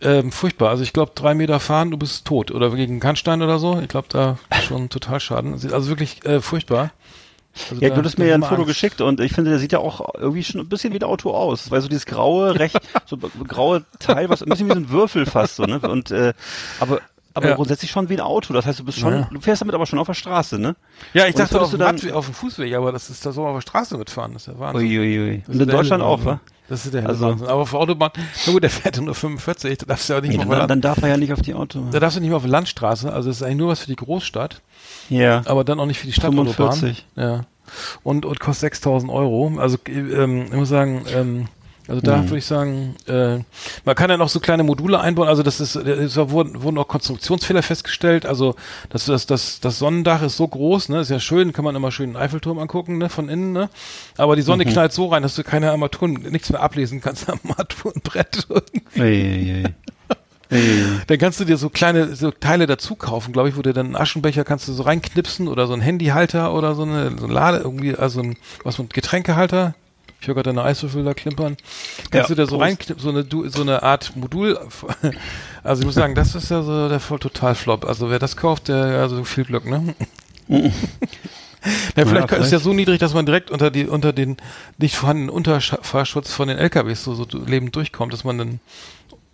Ähm, furchtbar. Also ich glaube, drei Meter fahren, du bist tot. Oder gegen Kannstein oder so. Ich glaube, da schon total Schaden. Also wirklich äh, furchtbar. Also Ja, du hast mir ja ein Foto Angst. geschickt und ich finde, der sieht ja auch irgendwie schon ein bisschen wie ein Auto aus. Weil so dieses graue, recht, [LAUGHS] so graue Teil, was ein bisschen wie so ein Würfel fast so, ne? Und äh, aber aber Ja. grundsätzlich schon wie ein Auto. Das heißt, du bist schon, Ja. du fährst damit aber schon auf der Straße, ne? Ja, ich Und dachte auf du dann- Radweg, auf dem Fußweg, aber das ist da so auf der Straße mitfahren. Das ist ja Wahnsinn. Uiuiui. Das Und ist in Deutschland auch, wa? Das ist der helle Also- Wahnsinn. Aber auf Autobahn, na gut, der fährt ja nur 45, da darfst du ja nicht Nee, der dann, dann darf er ja nicht auf die Auto. da darfst du nicht mehr auf der Landstraße, also das ist eigentlich nur was für die Großstadt, Ja. aber dann auch nicht für die Stadtautobahn. 45. Ja. Und, und kostet 6000 Euro. Also ähm, ich muss sagen, ähm, also da würde ich sagen, äh, man kann ja noch so kleine Module einbauen. Also das ist, es wurden, wurden auch Konstruktionsfehler festgestellt. Also das, das, das, das Sonnendach ist so groß, ne, ist ja schön, kann man immer schön den Eiffelturm angucken, ne, von innen, ne. Aber die Sonne knallt so rein, dass du keine Armaturen, nichts mehr ablesen kannst am Armaturenbrett. Uiuiui. Uiuiui. Dann kannst du dir so kleine so Teile dazu kaufen, glaube ich, wo du dann einen Aschenbecher kannst du so reinknipsen oder so ein Handyhalter oder so eine so ein Lade irgendwie, also ein, was mit Getränkehalter. Ich höre gerade deine Eiswürfel da klimpern. Kannst Ja, du da so reinknipsen, so eine so eine Art Modul. Also ich muss sagen, das ist ja so der voll total Flop. Also wer das kauft, der also viel Glück, ne? [LAUGHS] Ja, vielleicht ist ja so niedrig, dass man direkt unter die unter den nicht vorhandenen Unterfahrschutz von den LKWs so, so lebend durchkommt, dass man dann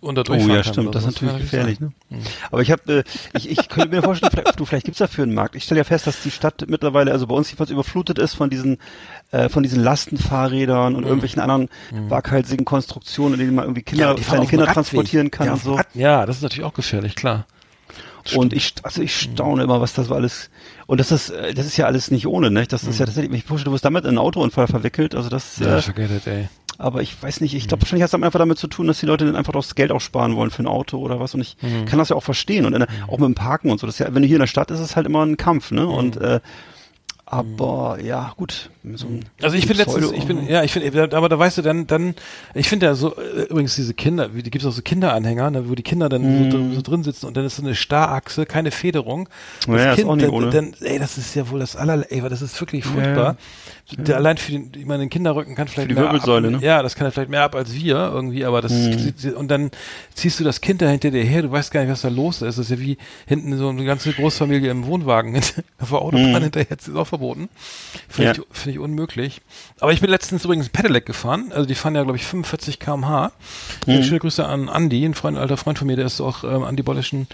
unter Oh ja, stimmt, das ist natürlich gefährlich. Ne? Aber ich habe, äh, ich, ich könnte mir vorstellen, vielleicht, du, vielleicht gibt's dafür einen Markt. Ich stelle ja fest, dass die Stadt mittlerweile, also bei uns jedenfalls überflutet ist von diesen, äh, von diesen Lastenfahrrädern und irgendwelchen anderen waghalsigen Konstruktionen, in denen man irgendwie Kinder, die fahren kleine Kinder Radweg. transportieren kann ja, und so. Ja, das ist natürlich auch gefährlich, klar. Und ich, also ich staune immer, was das so alles, und das ist, das ist ja alles nicht ohne, ne? Das ist ja tatsächlich, ich vorstelle, du wirst damit in einen Autounfall verwickelt, also das, Ja, äh, forget it, ey. Aber ich weiß nicht, ich glaube wahrscheinlich hat es einfach damit zu tun, dass die Leute dann einfach das Geld auch sparen wollen für ein Auto oder was und ich kann das ja auch verstehen und in, der- auch mit dem Parken und so, das ja, wenn du hier in der Stadt ist, ist es halt immer ein Kampf, ne? Und, äh, aber, ja, gut. So Also ich bin letztens, ich bin, ja, ich finde, aber da weißt du dann, dann, ich finde ja so, äh, übrigens diese Kinder, wie, die gibt es auch so Kinderanhänger, ne, wo die Kinder dann so, dr- so drin sitzen und dann ist so eine Starrachse, keine Federung. Das Ja, ist auch nicht dann, ohne. dann, ey, das ist ja wohl das aller, ey, das ist wirklich furchtbar. Der allein für den, ich meine, den Kinderrücken kann vielleicht Für die Wirbelsäule, ab, ne? Ja, das kann er vielleicht mehr ab als wir irgendwie, aber das, und dann ziehst du das Kind da hinter dir her, du weißt gar nicht, was da los ist. Das ist ja wie hinten so eine ganze Großfamilie im Wohnwagen [LAUGHS] auf der Autobahn hinterher, das ist auch verboten. Finde Ja. ich, finde ich unmöglich. Aber ich bin letztens übrigens Pedelec gefahren. Also die fahren ja, glaube ich, 45 km/h. Mhm. Schöne Grüße an Andi, ein Freund, ein alter Freund von mir, der ist auch ähm, Andi Bollischen,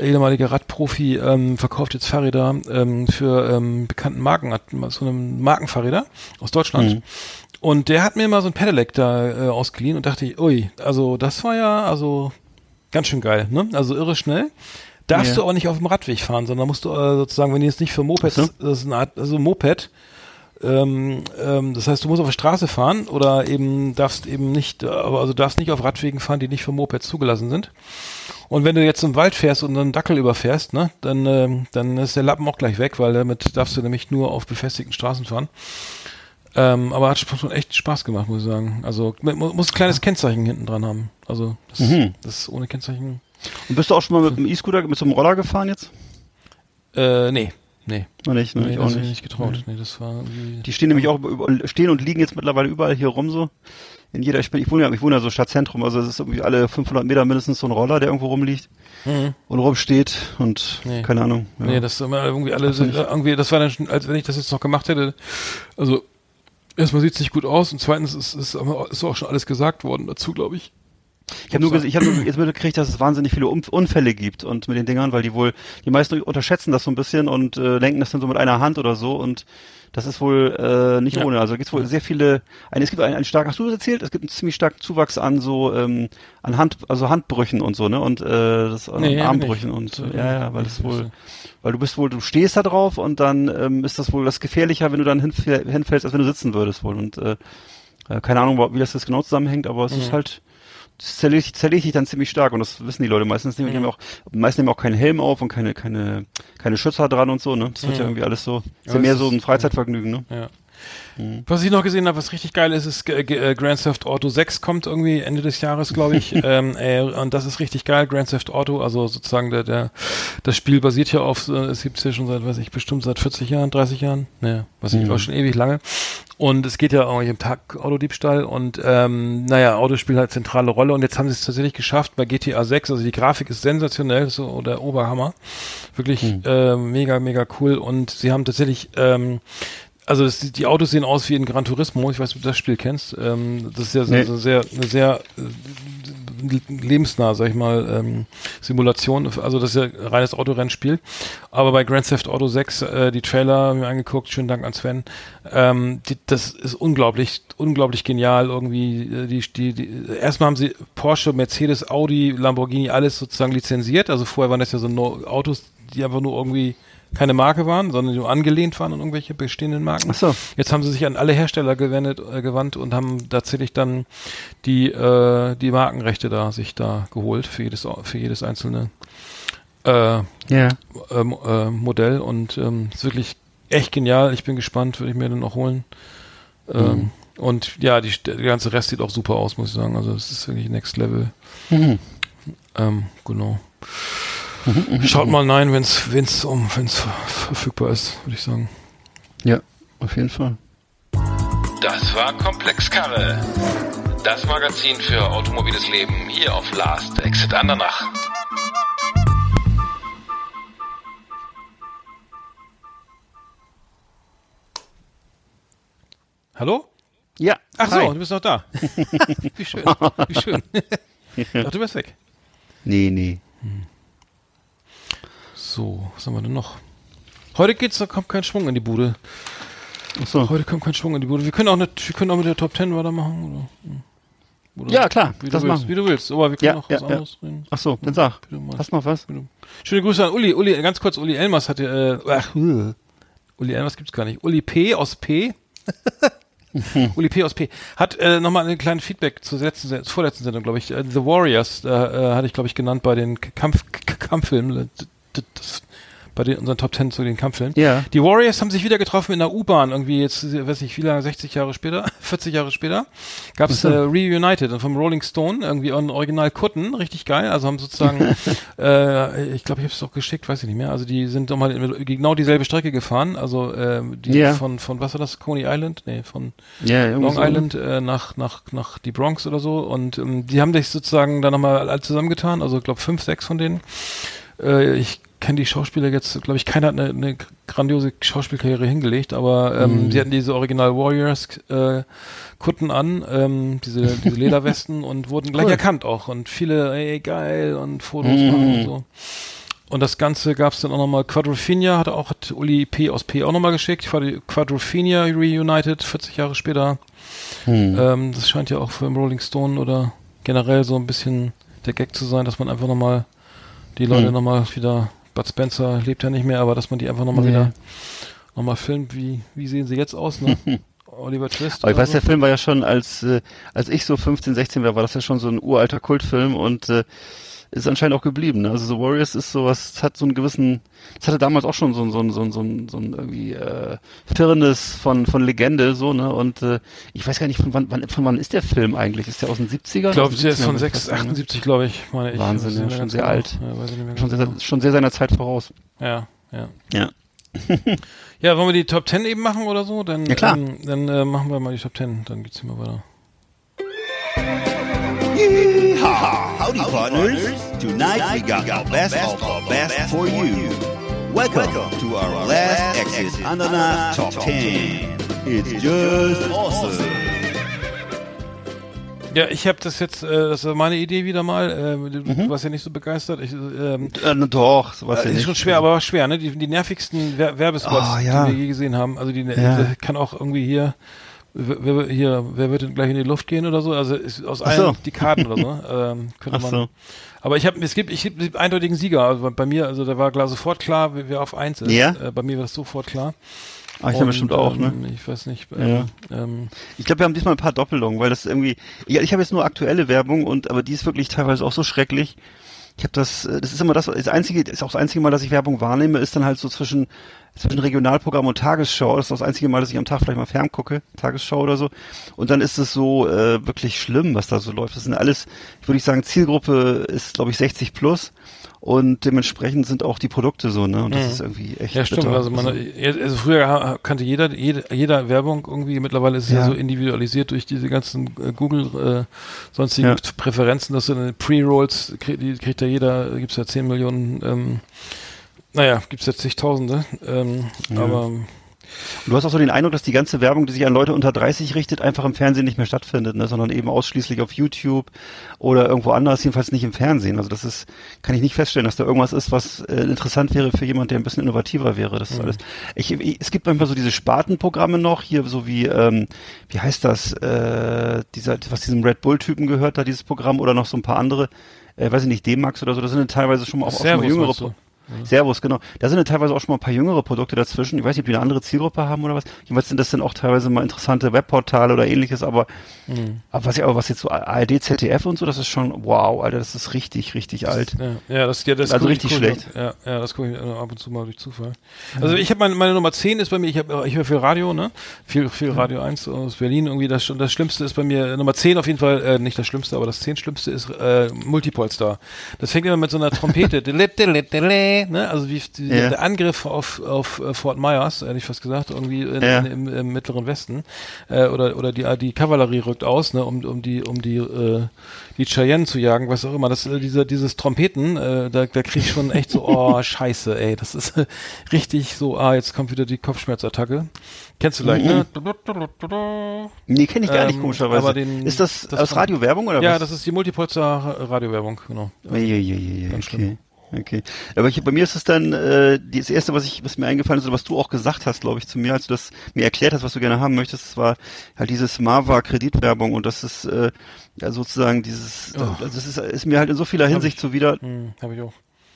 ehemaliger Radprofi, ähm, verkauft jetzt Fahrräder ähm, für ähm, bekannten Marken, hat so eine Markenfahrräder aus Deutschland. Und der hat mir mal so ein Pedelec da äh, ausgeliehen und dachte ich, ui, also das war ja also ganz schön geil, ne? Also irre schnell. Darfst Ja. du aber nicht auf dem Radweg fahren, sondern musst du äh, sozusagen, wenn die jetzt nicht für Mopeds, Ach so. das ist eine Art, also Moped, ähm, ähm, das heißt, du musst auf der Straße fahren oder eben darfst eben nicht, äh, aber also darfst nicht auf Radwegen fahren, die nicht für Mopeds zugelassen sind. Und wenn du jetzt im Wald fährst und einen Dackel überfährst, ne, dann, ähm, dann ist der Lappen auch gleich weg, weil damit darfst du nämlich nur auf befestigten Straßen fahren. Ähm, aber hat schon echt Spaß gemacht, muss ich sagen. Also muss ein kleines Kennzeichen hinten dran haben. Also das, Mhm. das ist ohne Kennzeichen. Und bist du auch schon mal mit dem E-Scooter, mit so einem Roller gefahren jetzt? Äh, nee, nee. Noch nicht, ne? Nee, ich auch nicht. nicht getraut. Nee, das war. Die stehen nämlich auch über, stehen und liegen jetzt mittlerweile überall hier rum so. In jeder, ich, bin, ich wohne ja, ich wohne ja so Stadtzentrum, also es ist irgendwie alle 500 Meter mindestens so ein Roller, der irgendwo rumliegt Mhm. und rumsteht und Nee. keine Ahnung. Ja. Nee, das ist immer irgendwie alle sind, irgendwie, das war dann schon, als wenn ich das jetzt noch gemacht hätte. Also, erstmal sieht's nicht gut aus und zweitens ist, ist, ist auch schon alles gesagt worden dazu, glaube ich. Ich habe nur, ich hab nur jetzt mitgekriegt, dass es wahnsinnig viele Unfälle gibt und mit den Dingern, weil die wohl, die meisten unterschätzen das so ein bisschen und äh, lenken das dann so mit einer Hand oder so und das ist wohl äh, nicht Ja. ohne. Also gibt es wohl sehr viele, ein, es gibt einen, einen starken, hast du das erzählt? Es gibt einen ziemlich starken Zuwachs an so, ähm, an Hand, also Handbrüchen und so, ne? Und äh, das an Nee, Armbrüchen nicht. und Das, äh, äh, ja, ja, weil so wohl, so. weil du bist wohl, du stehst da drauf und dann ähm, ist das wohl das gefährlicher, wenn du dann hinfäll- hinfällst, als wenn du sitzen würdest wohl. Und äh, äh, keine Ahnung, wie das jetzt genau zusammenhängt, aber es Mhm. ist halt das zerlegt, zerlegt dich dann ziemlich stark und das wissen die Leute meistens nicht. Die Mhm. haben auch, meistens nehmen auch keinen Helm auf und keine, keine, keine Schützer dran und so, ne? Das wird ja Mhm. irgendwie alles so, ist Ja, ja mehr so ein Freizeitvergnügen, ne? Ja. Was ich noch gesehen habe, was richtig geil ist, ist äh, Grand Theft Auto 6 kommt irgendwie Ende des Jahres, glaube ich. [LAUGHS] ähm, äh, und das ist richtig geil, Grand Theft Auto. Also sozusagen der, der das Spiel basiert ja auf, äh, es gibt's ja schon seit, weiß ich, bestimmt seit 40 Jahren, 30 Jahren. Naja, weiß ich, war schon ewig lange. Und es geht ja auch im Tag Autodiebstahl und ähm, naja, Autos spielen halt zentrale Rolle und jetzt haben sie es tatsächlich geschafft bei GTA 6. Also die Grafik ist sensationell, so der Oberhammer. Wirklich äh, mega, mega cool. Und sie haben tatsächlich ähm, also das, die Autos sehen aus wie in Gran Turismo. Ich weiß ob du das Spiel kennst. Ähm, das ist ja so, Nee. so sehr, eine sehr äh, lebensnah, sag ich mal, ähm, Simulation. Also das ist ja ein reines Autorennspiel. Aber bei Grand Theft Auto 6, äh, die Trailer haben wir angeguckt. Schönen Dank an Sven. Ähm, die, das ist unglaublich, unglaublich genial irgendwie. äh, Die, die, die, erstmal haben sie Porsche, Mercedes, Audi, Lamborghini alles sozusagen lizenziert. Also vorher waren das ja so no Autos, die einfach nur irgendwie keine Marke waren, sondern die nur angelehnt waren an irgendwelche bestehenden Marken. Ach so. Jetzt haben sie sich an alle Hersteller gewendet, äh, gewandt und haben tatsächlich dann die, äh, die Markenrechte da sich da geholt für jedes, für jedes einzelne äh, Ja. ähm, äh, Modell und ähm, ist wirklich echt genial. Ich bin gespannt, würde ich mir dann auch holen. Ähm, Und ja, die, der ganze Rest sieht auch super aus, muss ich sagen. Also es ist wirklich Next Level. Ähm, genau. Schaut mal nein, wenn es wenn's um, wenn's verfügbar ist, würde ich sagen. Ja, auf jeden Fall. Das war Komplexkarre. Das Magazin für automobiles Leben hier auf Last Exit Andernach. Hallo? Ja. Ach so, hi. du bist noch da. [LAUGHS] Wie schön. Wie schön. [LAUGHS] Ach, du bist weg. Nee, nee. So, was haben wir denn noch? Heute geht's, da kommt kein Schwung in die Bude. Ach so. Heute kommt kein Schwung in die Bude. Wir können auch, nicht, wir können auch mit der Top 10 weitermachen. Oder, oder Ja, klar, Wie das du willst, machen wie du willst. Aber wir können Ja, auch ja, was ja. anderes reden. Ach so, dann sag. Wie du. Hast noch was? Schöne Grüße an Uli. Uli, ganz kurz, Uli Elmers hatte, äh, ach, äh, Uli Elmers gibt's gar nicht. Uli P. aus P. [LAUGHS] Uli P. aus P. Hat äh, nochmal ein kleines Feedback zur letzten, zur vorletzten Sendung, glaube ich. Äh, The Warriors, äh, äh, hatte ich, glaube ich, genannt bei den Kampf, Kampffilmen. Das, bei den, unseren Top Ten zu den Kampffilmen. Ja. Die Warriors haben sich wieder getroffen in der U-Bahn, irgendwie jetzt, weiß ich, wie lange, 60 Jahre später, [LAUGHS] 40 Jahre später, gab's äh, Reunited und vom Rolling Stone, irgendwie ein Original Kutten, richtig geil, also haben sozusagen, [LAUGHS] äh, ich glaube, ich habe es auch geschickt, weiß ich nicht mehr, also die sind nochmal genau dieselbe Strecke gefahren, also äh, die Ja. von, von, was war das, Coney Island? Nee, von irgendwie Long so. Island äh, nach, nach, nach die Bronx oder so und ähm, die haben sich sozusagen dann nochmal alle zusammengetan, also ich glaube fünf, sechs von denen. Äh, ich kenne die Schauspieler jetzt, glaube ich, keiner hat eine, eine grandiose Schauspielkarriere hingelegt, aber ähm, Mhm. sie hatten diese Original Warriors äh, Kutten an, ähm, diese, diese [LAUGHS] Lederwesten und wurden gleich Cool. erkannt auch und viele, ey, geil und Fotos Mhm. machen und so. Und das Ganze gab es dann auch nochmal, Quadrophenia hat auch, hat Uli P. aus P. auch nochmal geschickt, Quad- Quadrophenia Reunited, 40 Jahre später. Hm. Ähm, das scheint ja auch für Rolling Stone oder generell so ein bisschen der Gag zu sein, dass man einfach nochmal die Leute Hm. nochmal wieder, Bud Spencer lebt ja nicht mehr, aber dass man die einfach nochmal Nee. wieder nochmal filmt, wie, wie sehen sie jetzt aus, ne? [LAUGHS] Oliver Twist. Aber ich weiß, so. der Film war ja schon, als, äh, als ich so 15, 16 war, war das ja schon so ein uralter Kultfilm und äh, ist anscheinend auch geblieben. Ne? Also The Warriors ist sowas, hat so einen gewissen, es hatte damals auch schon so ein, so ein, so ein, so ein, so ein irgendwie äh, Firnis von, von Legende, so, ne? Und äh, ich weiß gar nicht, von wann, wann, von wann ist der Film eigentlich? Ist der aus den 70ern? Ich glaube, der ist 70ern? von Ich 6, weiß gar nicht. 78, glaube ich, meine ich. Wahnsinn, ja, schon sehr genau. alt. Ja, mehr Schon sehr, schon sehr seiner Zeit voraus. genau. Ja, ja. Ja. [LAUGHS] [LAUGHS] Ja, wollen wir die Top 10 eben machen oder so? Dann, Ja, klar. Ähm, dann äh, machen wir mal die Top 10, dann geht's hier mal weiter. Yeehaw! Howdy, partners. Tonight we got the best of the best for you. Welcome to our last exit Ananas Top 10. It's just awesome. Ja, ich habe das jetzt, äh, das war meine Idee wieder mal. Äh, du, Mhm. warst ja nicht so begeistert. Ich, ähm, Äh, doch, sowas ja ist schon schwer, aber war schwer, ne? Die, die nervigsten Wer Werbespots, Oh, ja. die wir je gesehen haben. Also die, Ja. die kann auch irgendwie hier, wer, hier, wer wird denn gleich in die Luft gehen oder so? Also aus allen so. die Karten oder so. [LAUGHS] Ähm, könnte Ach man. so. Aber ich habe, es gibt, ich gibt einen eindeutigen Sieger. Also bei mir, also da war klar sofort klar, wer, auf eins ist. Ja? Äh, bei mir war das sofort klar. Ah, ich habe bestimmt auch, ne? ähm, Ich weiß nicht. Ähm, ähm, Ich glaube, wir haben diesmal ein paar Doppelungen, weil das irgendwie. Ja, ich habe jetzt nur aktuelle Werbung und aber die ist wirklich teilweise auch so schrecklich. Ich habe das, äh, das ist immer das, das einzige, ist auch das einzige Mal, dass ich Werbung wahrnehme, ist dann halt so zwischen zwischen Regionalprogramm und Tagesschau. Das ist das einzige Mal, dass ich am Tag vielleicht mal fern gucke, Tagesschau oder so. Und dann ist es so äh, wirklich schlimm, was da so läuft. Das sind alles, ich würde sagen, Zielgruppe ist, glaube ich, 60 plus. Und dementsprechend sind auch die Produkte so, ne? Und das Mhm. ist irgendwie echt. Ja, stimmt. bitter. Also, man, also früher kannte jeder, jeder, jeder Werbung irgendwie. Mittlerweile ist es ja. Ja. so individualisiert durch diese ganzen äh, Google, äh, sonstigen Ja. Präferenzen, dass du eine Pre-Rolls, krieg, die kriegt ja jeder, gibt's ja 10 Millionen, ähm, naja, gibt's ja zigtausende, ähm, Ja. aber Und du hast auch so den Eindruck, dass die ganze Werbung, die sich an Leute unter 30 richtet, einfach im Fernsehen nicht mehr stattfindet, ne? sondern eben ausschließlich auf YouTube oder irgendwo anders, jedenfalls nicht im Fernsehen. Also das ist, kann ich nicht feststellen, dass da irgendwas ist, was äh, interessant wäre für jemand, der ein bisschen innovativer wäre. Das ist alles. Ich, ich, es gibt manchmal so diese Spartenprogramme noch, hier so wie, ähm, wie heißt das, äh, dieser, was diesem Red Bull-Typen gehört, da dieses Programm oder noch so ein paar andere, äh, weiß ich nicht, D-Max oder so, das sind dann teilweise schon mal auch, auch schon mal jüngere du? Pro- Servus, genau. Da sind ja teilweise auch schon mal ein paar jüngere Produkte dazwischen. Ich weiß nicht, ob die eine andere Zielgruppe haben oder was. Jedenfalls sind das dann auch teilweise mal interessante Webportale oder ähnliches, aber, Mhm. aber was, aber was jetzt so ARD, ZDF und so, das ist schon, wow, Alter, das ist richtig, richtig alt. Ja, ja, das, ja, das Also richtig ich- schlecht. Ja, ja, das gucke ich äh, ab und zu mal durch Zufall. Also ich habe meine, meine Nummer 10 ist bei mir, ich habe ich höre viel Radio, ne? Viel, viel Radio 1 aus Berlin irgendwie. Das, das Schlimmste ist bei mir, Nummer 10 auf jeden Fall, äh, nicht das Schlimmste, aber das 10 Schlimmste ist äh, Multipolstar. Das fängt immer mit so einer Trompete. [LAUGHS] [LAUGHS] [LAUGHS] ne? Also wie die, Ja. der Angriff auf, auf äh, Fort Myers, hätte ich fast gesagt, irgendwie in, Ja. in, im, im mittleren Westen. Äh, oder oder die, die Kavallerie rückt aus, ne? um, um die, um die, äh, die Cheyenne zu jagen, was auch immer. Das, äh, diese, dieses Trompeten, äh, da, da krieg ich schon echt so, [LAUGHS] oh, scheiße, ey. Das ist äh, richtig so, ah, jetzt kommt wieder die Kopfschmerzattacke. Kennst du gleich, ne? Nee, kenne ich gar nicht, Ähm, komischerweise. aber den- ist das, das aus Radio-Werbung oder Ja, was? das ist die Multipolster Radiowerbung, genau. Eieieiei, Ganz okay. schlimm. Okay. Aber ich, bei mir ist es dann äh, das erste, was ich, was mir eingefallen ist, oder was du auch gesagt hast, glaube ich, zu mir, als du das mir erklärt hast, was du gerne haben möchtest, das war halt dieses Mava Kreditwerbung und das ist äh, ja sozusagen dieses, Oh. also das ist, ist mir halt in so vieler Hinsicht so wieder. Hm, hab ich auch.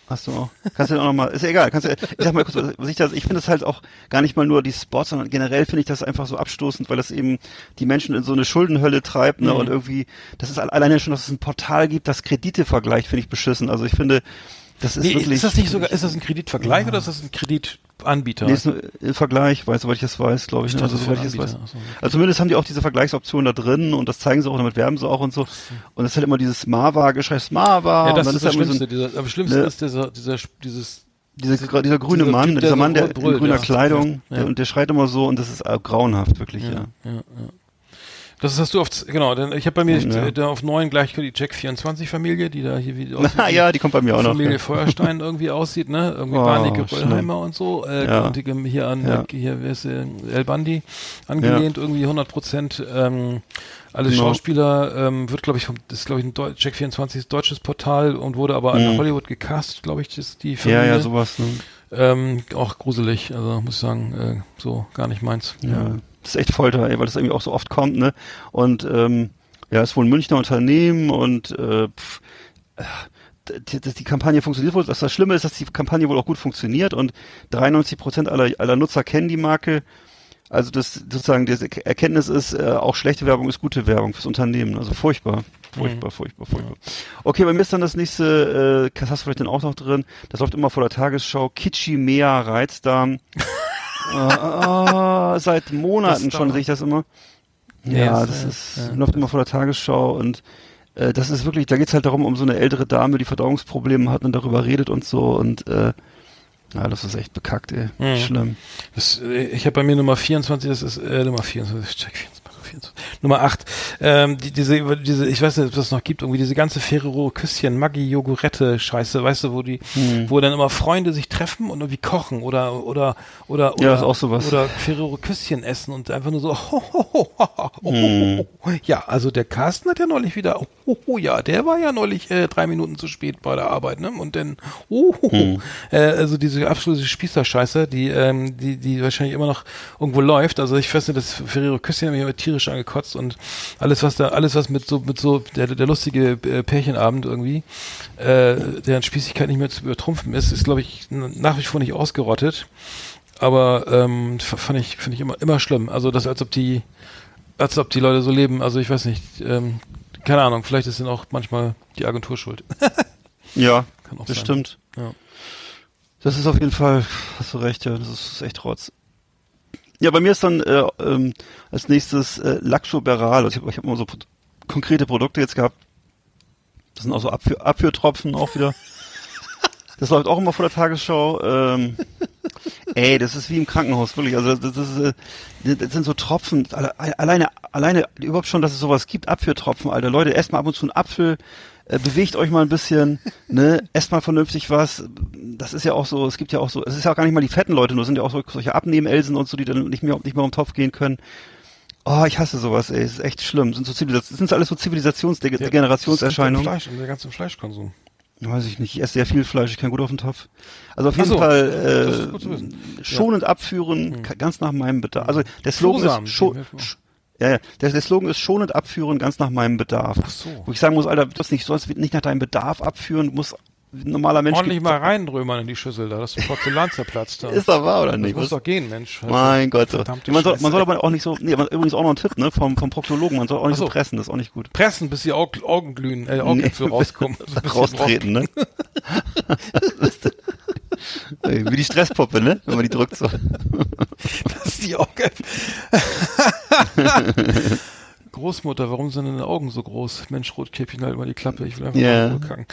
Hast du auch? Kannst du dann auch nochmal, ist ja egal, kannst du, ich sag mal kurz, was ich das, ich finde das halt auch gar nicht mal nur die Spots, sondern generell finde ich das einfach so abstoßend, weil das eben die Menschen in so eine Schuldenhölle treibt, ne, Mhm. und irgendwie, das ist alleine schon, dass es ein Portal gibt, das Kredite vergleicht, finde ich beschissen. Also ich finde, das ist Nee, wirklich. ist das nicht sogar, ist das ein Kreditvergleich oder ist das ein Kreditanbieter? Nee, ist ein Vergleich, weil soweit ich das weiß, glaube ich. Ich Ne? Also, das soweit ich ein das weiß. So. Also zumindest haben die auch diese Vergleichsoption da drin und das zeigen sie auch, damit werben sie auch und so. Und es ist halt immer dieses Mava-Geschrei, Mava. Ja, und das ist das halt immer Schlimmste. dieser, am schlimmsten ne? ist dieser, dieser, dieses, Dieser, dieser grüne dieser Mann, Typ, dieser so Mann, der brüllt, in grüner ja. Kleidung, Ja. Der, und der schreit immer so und das ist äh, grauenhaft, wirklich, ja. ja, ja, ja. Das hast du auf, genau, denn ich habe bei mir Ja. äh, da auf neun gleich die Jack 24 Familie, die da hier wie aussieht, [LAUGHS] ja, die kommt bei mir auch noch. Familie Ja. Feuerstein irgendwie aussieht, ne? Irgendwie Oh. Goldheimer und so, äh, Ja. und die, hier an, Ja. hier, wer ist äh, El Bandi angelehnt, irgendwie 100 Prozent, ähm, alle Genau. Schauspieler, ähm, wird glaube ich vom, das ist glaube ich ein Deu Jack 24 ist deutsches Portal und wurde aber an Mhm. Hollywood gecastet, glaube ich, das ist die Ja, Familie. ja, sowas. Ne? Ähm, auch gruselig, also muss ich sagen, äh, so gar nicht meins. Ja. Das ist echt Folter, ey, weil das irgendwie auch so oft kommt, ne? Und ähm, ja, ist wohl ein Münchner Unternehmen und äh, pff, äh, die, die, Kampagne funktioniert wohl. Das, Schlimme ist, dass die Kampagne wohl auch gut funktioniert und 93 Prozent aller, aller Nutzer kennen die Marke. Also das sozusagen die Erkenntnis ist, äh, auch schlechte Werbung ist gute Werbung fürs Unternehmen. Also furchtbar. Furchtbar, furchtbar, furchtbar. Okay, bei mir ist dann das nächste, äh, das hast du vielleicht dann auch noch drin, das läuft immer vor der Tagesschau, Kitschimea Reizdarm. [LAUGHS] Ah, seit Monaten schon sehe ich das immer. Ja, Ja, das, ist, ja. läuft immer vor der Tagesschau und äh, das ist wirklich, da geht's halt darum, um so eine ältere Dame, die Verdauungsprobleme hat und darüber redet und so und äh, ja, das ist echt bekackt, ey. Mhm. Schlimm. Das, äh, ich habe bei mir Nummer 24, das ist äh, Nummer 24, check 24. 24. Nummer 8. Ähm, die, diese, diese, ich weiß nicht, ob das noch gibt, irgendwie diese ganze Ferrero Küsschen, Maggi Jogurette Scheiße, weißt du, wo die, Hm. wo dann immer Freunde sich treffen und irgendwie kochen oder oder oder oder, Ja, ist auch sowas. oder Ferrero Küsschen essen und einfach nur so ho, ho, ho, ho, ho, ho, Hm. ho, ja, also der Carsten hat ja neulich wieder ho, ho, ho, ja, der war ja neulich äh, drei Minuten zu spät bei der Arbeit, ne? Und dann oh, ho, ho. Hm. Äh, also diese absolute Spießerscheiße, die ähm, die die wahrscheinlich immer noch irgendwo läuft. Also ich weiß nicht, das Ferrero Küsschen hat mich immer tierisch angekotzt und alles was da alles was mit so mit so der der lustige äh, Pärchenabend irgendwie äh, deren Spießigkeit nicht mehr zu übertrumpfen ist, ist glaube ich nach wie vor nicht ausgerottet. Aber ähm, fand ich finde ich immer immer schlimm. Also das als ob die als ob die Leute so leben. Also ich weiß nicht. Ähm, keine Ahnung. Vielleicht ist dann auch manchmal die Agentur schuld. [LAUGHS] Ja, Kann auch das sein. Ja. Das ist auf jeden Fall, hast du recht, ja, das ist echt Rotz. Ja, bei mir ist dann äh, ähm, als nächstes äh, Lactoberal. Also ich habe ich hab immer so pro konkrete Produkte jetzt gehabt. Das sind auch so Abführ Abführtropfen auch wieder. Das läuft auch immer vor der Tagesschau. Ähm, ey, das ist wie im Krankenhaus, wirklich. Also das, das, ist, äh, das sind so Tropfen. Alle- Alleine, alleine überhaupt schon, dass es sowas gibt. Abführtropfen, Alter. Leute, esst mal ab und zu einen Apfel. Äh, bewegt euch mal ein bisschen, ne, esst mal vernünftig was. Das ist ja auch so, es gibt ja auch so, es ist ja auch gar nicht mal die fetten Leute, nur sind ja auch so, solche Abnehmen-Elsen und so, die dann nicht mehr, nicht mehr um den Topf gehen können. Oh, ich hasse sowas, ey, es ist echt schlimm. Sind so Zivilisation, sind alles so Zivilisationsdegenerationserscheinungen. Fleisch, der ganze Fleischkonsum. Weiß ich nicht, ich esse sehr viel Fleisch, ich kann gut auf den Topf. Also auf jeden so, Fall äh, schonend abführen, ka- ganz nach meinem Bedarf. Also der Slogan Flohsamen, ist scho ja, ja, der, der Slogan ist schonend abführen, ganz nach meinem Bedarf. Ach so. Wo ich sagen muss, Alter, du sollst nicht, sollst nicht nach deinem Bedarf abführen, du musst ein normaler Mensch Ordentlich mal reinrömern in die Schüssel da, das Porzellan zerplatzt [LAUGHS] da. Ist doch wahr, oder das nicht? muss doch gehen, Mensch. mein Gott. Man soll, man soll aber auch nicht so, nee, übrigens auch noch ein Tipp, ne, vom, vom Proktologen, man soll auch nicht so. so pressen, das ist auch nicht gut. Pressen, bis die Aug Augen glühen, äh, rauskommen. [LAUGHS] So ein bisschen Raustreten, ne? [LAUGHS] Ey, Wie die Stresspuppe, ne? Wenn man die drückt so. [LAUGHS] rock- Dass die Augäpfel. [LAUGHS] Großmutter, warum sind deine Augen so groß? Mensch, Rotkäppchen, halt mal die Klappe, ich will einfach Ja. mal kacken.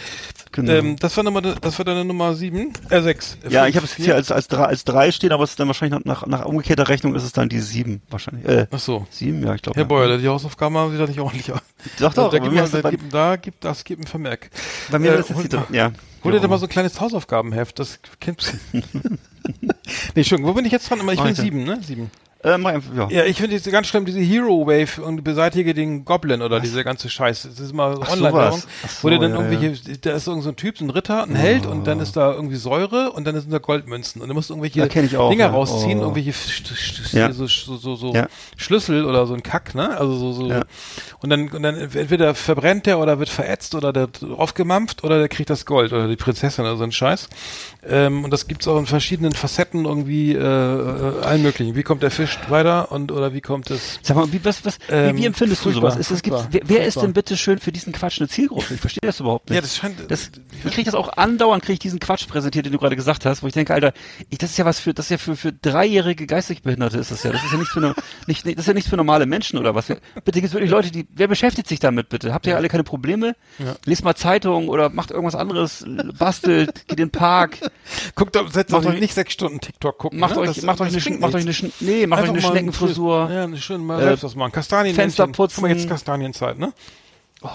Genau. Ähm, das war Nummer, das war deine Nummer sieben, äh, sechs. Ja, fünf, ich habe es vier. hier als, als, drei, als drei stehen, aber es ist dann wahrscheinlich nach, nach umgekehrter Rechnung ist es dann die sieben wahrscheinlich. Äh, Ach so. sieben, ja, ich glaube. Herr ja. Beuerle, die Hausaufgaben haben Sie da nicht ordentlich. Doch, doch, da, aber gibt, man, das da, gibt, da gibt, das gibt ein Vermerk. Bei mir Äh, ist es hol jetzt die drei, ja. Hol dir doch mal so ein kleines Hausaufgabenheft, das kennst du. [LAUGHS] nee, Entschuldigung, wo bin ich jetzt dran? Ich bin sieben, ne? Sieben. Äh, einfach, ja. Ja, ich finde diese ganz schlimm, diese Hero Wave und beseitige den Goblin oder diese ganze Scheiße. Das ist Ach, Online-Werbung. Ach wo dir so, dann ja, irgendwelche, da ist irgend so ein Typ, so ein Ritter, ein Held und dann ist da irgendwie Säure und dann sind da Goldmünzen und dann musst du irgendwelche Ja, auch, Dinger ja. rausziehen, Oh. irgendwelche Ja. so, so, so, so Ja. Schlüssel oder so ein Kack, ne? Also so, so. Ja. Und dann, und dann entweder verbrennt der oder wird verätzt oder der aufgemampft oder der kriegt das Gold oder die Prinzessin oder so ein Scheiß. Ähm, und das gibt's auch in verschiedenen Facetten irgendwie, äh, äh, allen möglichen. Wie kommt der Fisch weiter und oder wie kommt es Sag mal, wie, was, was, Ähm, wie, wie empfindest du sowas? Ist, es gibt, wer, wer ist denn bitte schön für diesen Quatsch eine Zielgruppe? Ich verstehe das überhaupt nicht. Ja, das scheint. Das, ich kriege das auch andauernd, kriege ich diesen Quatsch präsentiert, den du gerade gesagt hast, wo ich denke, Alter, ich, das ist ja was für, das ist ja für, für dreijährige geistig Behinderte ist das ja. Das ist ja nichts für, nicht, nicht, das ist ja nichts für normale Menschen oder was. Bitte gibt's wirklich Leute, die, wer beschäftigt sich damit bitte? Habt ihr alle keine Probleme? Ja. Lest mal Zeitung oder macht irgendwas anderes, bastelt, geht in den Park, Guckt doch, setzt euch- nicht sechs Stunden TikTok gucken. macht ne? euch, Das- macht euch eine, macht euch eine, nee, macht euch Einfach eine Schneckenfrisur. Ja, eine schön mal Äh, selbst was machen. Kastanien. Fenster Guck mal, putzen. jetzt Kastanienzeit, ne?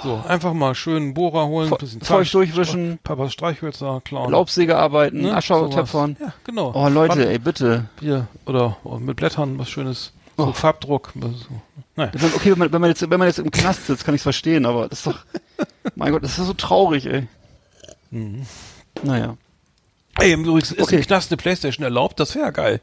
So, einfach mal schön Bohrer holen, Fe- bisschen feucht Zahn- durchwischen. Papas Streichhölzer klauen. Laubsäge arbeiten, ne? Aschau Sowas. töpfern. Ja, genau. Oh Leute, Wand- ey, bitte. Bier oder oh, mit Blättern, was Schönes. So Oh. Farbdruck. So. Naja. Okay, wenn man, wenn man jetzt, wenn man jetzt im Knast sitzt, kann ich es verstehen, aber das ist doch, [LAUGHS] mein Gott, das ist so traurig, ey. Naja. Ey, übrigens ist Okay. im Knast eine Playstation erlaubt, das wäre ja geil.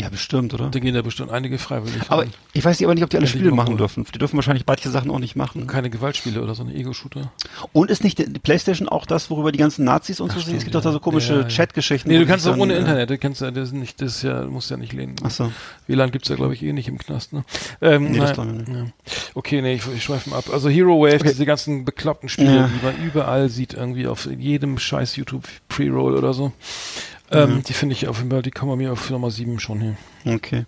Ja, bestimmt, oder? Da gehen ja bestimmt einige freiwillig. Aber rein. ich weiß nicht, aber nicht, ob die alle Ja, Spiele machen dürfen. Die dürfen wahrscheinlich manche Sachen auch nicht machen. keine Gewaltspiele oder so eine Ego-Shooter. Und ist nicht die Playstation auch das, worüber die ganzen Nazis und so sind? Es gibt doch da so komische Ja, ja. Chat-Geschichten. Nee, du kannst auch ohne äh, Internet, du kannst ja, das nicht, das ja, du musst ja nicht lehnen. Ach so. WLAN gibt's ja, glaube ich, eh nicht im Knast, ne? Ähm, Nee, das glaube ich nicht. ja. Okay, nee, ich, ich schweife mal ab. Also Hero Wave, Okay. diese ganzen bekloppten Spiele, Ja. die man überall sieht, irgendwie auf jedem scheiß YouTube Pre-Roll oder so. Ähm, Mhm. Die finde ich auf jeden Fall, die kommen bei mir auf Nummer 7 schon hier. Okay.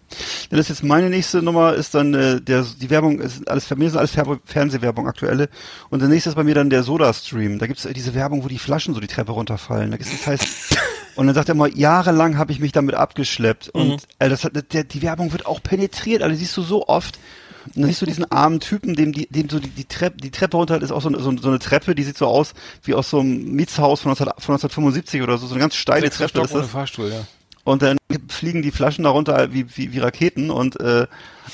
Dann ist jetzt meine nächste Nummer, ist dann äh, der die Werbung, ist alles bei mir sind alles Fer Fernsehwerbung aktuelle. Und der nächste ist bei mir dann der Soda-Stream. Da gibt's äh, diese Werbung, wo die Flaschen so die Treppe runterfallen. Da gibt's das heißt, [LAUGHS] und dann sagt er mal, jahrelang habe ich mich damit abgeschleppt. Und Mhm. äh, das hat, der, die Werbung wird auch penetriert, also siehst du so oft. Und dann siehst du diesen armen Typen, dem die, dem so die, die Treppe, die Treppe runter ist auch so, so, so eine Treppe, die sieht so aus wie aus so einem Mietshaus von, 19, von 1975 oder so, so eine ganz steile Sechster Treppe Stock ist ohne das. Fahrstuhl, ja. Und dann fliegen die Flaschen darunter wie, wie, wie Raketen und äh,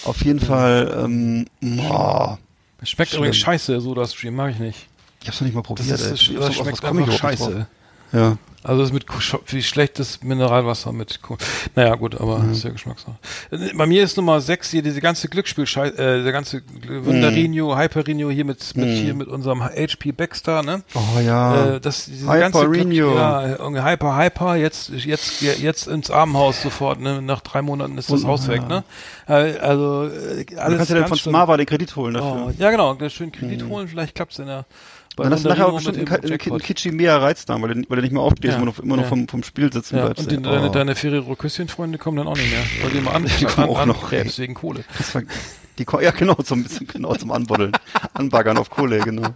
auf jeden Fall, ähm, boah, Das schmeckt Schlimm. übrigens scheiße, so das Stream, mag ich nicht. ich hab's noch nicht mal Das, probiert. ist, ey. das, das schmeckt einfach scheiße. drauf? Ja. Also das mit wie schlechtes Mineralwasser mit Kuh. Naja, gut, aber Mhm. ist ja Geschmackssache. Bei mir ist Nummer 6 hier diese ganze Glücksspiel äh, der ganze Wunderino, Hyperino hier mit mit hier mit unserem HP Baxter, ne? Mhm. Oh ja. Äh, das diese Hyper ganze Glück- ja, irgendwie Hyper Hyper jetzt jetzt jetzt ins Armenhaus sofort, ne? Nach drei Monaten ist das Und- Haus ja. weg, ne? Äh, also äh, du alles kannst ja dann von. Smava den Kredit holen dafür. Oh, ja, genau, schön Kredit Mhm. holen, vielleicht klappt's in der Dann hast du nachher Ronaldinho bestimmt einen, einen. Kitschi mehr Reiz da, weil du, weil du nicht mehr aufstehst, Ja, immer noch, immer noch vom, vom Spiel sitzen Ja, bleibst. und die, ey. deine, Oh. deine Ferrero-Küsschen-Freunde kommen dann auch nicht mehr, weil die immer an, Die kommen an, auch an, noch, wegen Kohle. War, die, ja, genau, zum, zum, genau, zum Anbuddeln. [LAUGHS] Anbaggern auf Kohle, genau.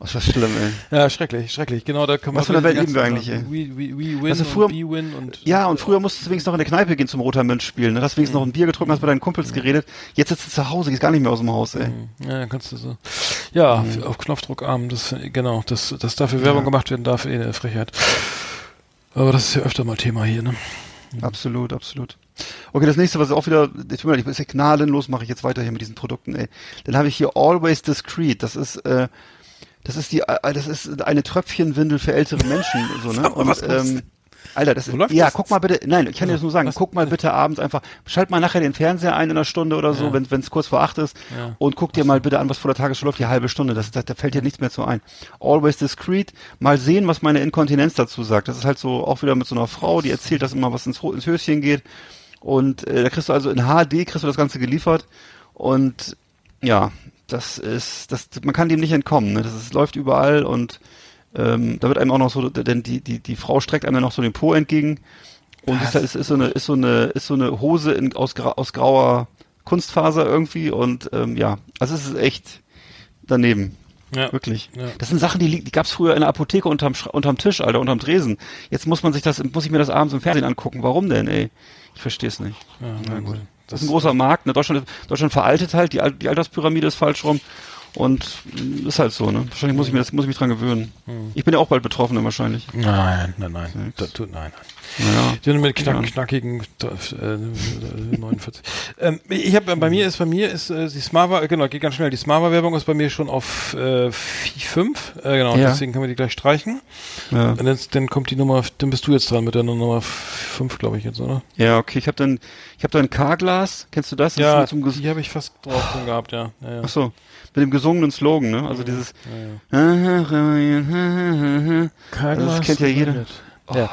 Oh, ist das schlimm, ey. Ja, schrecklich, schrecklich. Genau, da kann man Was für eine Welt leben wir eigentlich, ey? We, we, we win Also früher- win und Ja, und früher musstest du wenigstens noch in der Kneipe gehen zum Roter Mensch spielen. Ne? Hast wenigstens noch ein Bier getrunken, hast mit deinen Kumpels geredet. Jetzt sitzt du zu Hause, gehst gar nicht mehr aus dem Haus, ey. Ja, dann kannst du so. Ja, Mhm. auf Knopfdruck arm, das genau, dass, dass dafür Werbung gemacht werden darf, eh eine Frechheit. Aber das ist ja öfter mal Thema hier, ne? Absolut, absolut. Okay, das nächste, was auch wieder, ich bin ist ja gnadenlos, mache ich jetzt weiter hier mit diesen Produkten, ey. Dann habe ich hier Always Discreet. Das ist, äh, das ist die, äh, das ist eine Tröpfchenwindel für ältere Menschen, [LAUGHS] so, ne? Mal, was ähm, Alter, das ist, läuft ja, das guck mal bitte, nein, ich kann dir das nur sagen, Was? guck mal bitte abends einfach, schalt mal nachher den Fernseher ein in einer Stunde oder so, Ja. wenn es kurz vor acht ist Ja. und guck dir mal bitte an, was vor der Tagesschau läuft, die halbe Stunde, das, das, da fällt dir nichts mehr zu ein. Always Discreet, mal sehen, was meine Inkontinenz dazu sagt. Das ist halt so, auch wieder mit so einer Frau, die erzählt, dass immer was ins, ins Höschen geht und äh, da kriegst du also in HD, kriegst du das Ganze geliefert und ja, das ist, das, man kann dem nicht entkommen. Ne? Das ist, läuft überall und ähm, da wird einem auch noch so, denn die, die, die Frau streckt einem dann noch so den Po entgegen und ist, ist, ist so eine, ist so eine, ist so eine Hose in, aus, gra, aus grauer Kunstfaser irgendwie und ähm, ja, also es ist echt daneben. Ja. Wirklich. Ja. Das sind Sachen, die, die gab's früher in der Apotheke unterm, unterm Tisch, Alter, unterm Tresen. Jetzt muss man sich das, muss ich mir das abends im Fernsehen angucken. Warum denn, ey? Ich verstehe es nicht. Ja, na gut. Das ist ein großer Markt. Ne? Deutschland, Deutschland veraltet halt, die, Al- die Alterspyramide ist falsch rum. Und mm, ist halt so, ne? Wahrscheinlich muss ich mir das, muss ich mich dran gewöhnen. Hm. Ich bin ja auch bald Betroffener wahrscheinlich. Nein, nein, nein. Das tut nein. Naja. Die mit knack, Ja. knackigen äh, 49. ähm, ich habe bei mir ist bei mir ist äh, die Smava genau geht ganz schnell. Die Smava Werbung ist bei mir schon auf äh, 5. Äh, genau, Ja. deswegen können wir die gleich streichen. Ja, Und dann, dann kommt die Nummer, dann bist du jetzt dran mit der Nummer 5, glaube ich jetzt, oder? ja okay. Ich habe dann, ich habe da ein K-Glas. Kennst du das? das Ja, Ges- die habe ich fast drauf drin gehabt, ja. ja, ja. Ach so. Mit dem gesungenen Slogan, ne? Also dieses. Also das kennt ja jeder. Ja.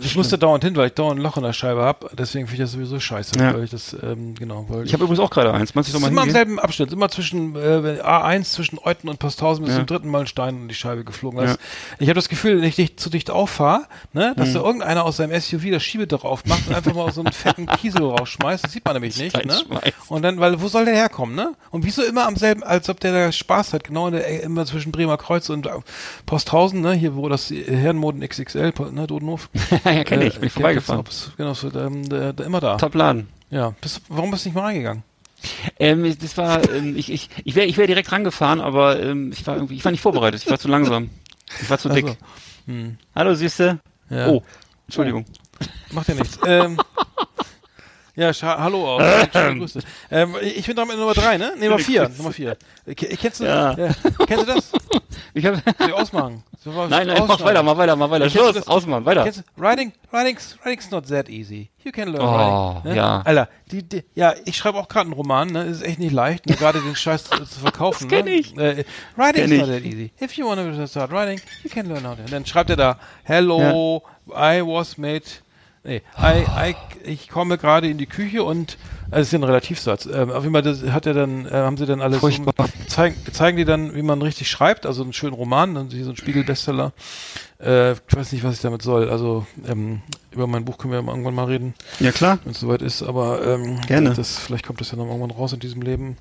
Ich musste dauernd hin, weil ich dauernd ein Loch in der Scheibe habe. Deswegen finde ich das sowieso scheiße. Ja. Weil ich das, ähm, genau, weil Ich habe übrigens auch gerade eins. Meinst du Das doch ist mal immer im selben Abschnitt, immer zwischen äh, A1 zwischen Euten und Posthausen bis Ja. zum dritten Mal ein Stein in die Scheibe geflogen. Ja. Ich habe das Gefühl, wenn ich dicht, zu dicht auffahre, ne, dass Mhm. da irgendeiner aus seinem SUV das Schiebedach aufmacht und einfach mal so einen fetten Kiesel rausschmeißt. Das sieht man nämlich [LAUGHS] nicht. Ne? Und dann, weil wo soll der herkommen? Ne? Und wieso immer am selben, als ob der da Spaß hat, genau in der, immer zwischen Bremer Kreuz und äh, Posthausen, ne, hier wo das Herrenmoden XXL, ne, Dodenhof. [LAUGHS] ja, kenne ich. Äh, Bin ich vorbeigefahren. Genau, so, ähm, der, der, immer da. Top Laden. Ja. Bist, warum bist du nicht mal reingegangen? Ähm, das war, ähm, ich, ich, ich wäre ich wär direkt rangefahren, aber ähm, ich war irgendwie, ich war nicht vorbereitet. Ich war zu langsam. Ich war zu dick. Also, hm. Hallo, Süße. Ja. Oh, Entschuldigung. Macht ja nichts. ähm, [LAUGHS] ja, scha- hallo auch. Schöne [CLEARS THROAT] Grüße. Ähm, ich bin dran mit Nummer drei, ne? Nee, Nummer vier. Nummer vier. Ke- Kennst du, Ja. kennst du das? [LAUGHS] Ich hab, ich ausmachen? Ich nein, nein, mach ausschneiden? weiter, mach weiter, mach weiter. Schluss, ausmachen, weiter. Kennst du, writing, writing's, writing's not that easy. You can learn Oh, writing. Ne? ja. Alter, die, die, ja, ich schreibe auch gerade einen Roman, ne? Ist echt nicht leicht, ne? gerade den Scheiß zu, zu verkaufen. Das kenn ne? ich. Äh, writing's Kenn not that easy. If you want to start writing, you can learn how to. Und dann schreibt er da, hello, I was made Nee, I, I, ich komme gerade in die Küche und also das ist ja ein Relativsatz. Ähm, auf jeden Fall das hat er dann, äh, haben sie dann alles Furchtbar. zeigen, zeigen die dann, wie man richtig schreibt, also einen schönen Roman, dann so ein Spiegel-Bestseller. Äh, ich weiß nicht, was ich damit soll. Also ähm, über mein Buch können wir irgendwann mal reden, Ja, klar. wenn es soweit ist. Aber ähm, Gerne. Das, vielleicht kommt das ja noch irgendwann raus in diesem Leben.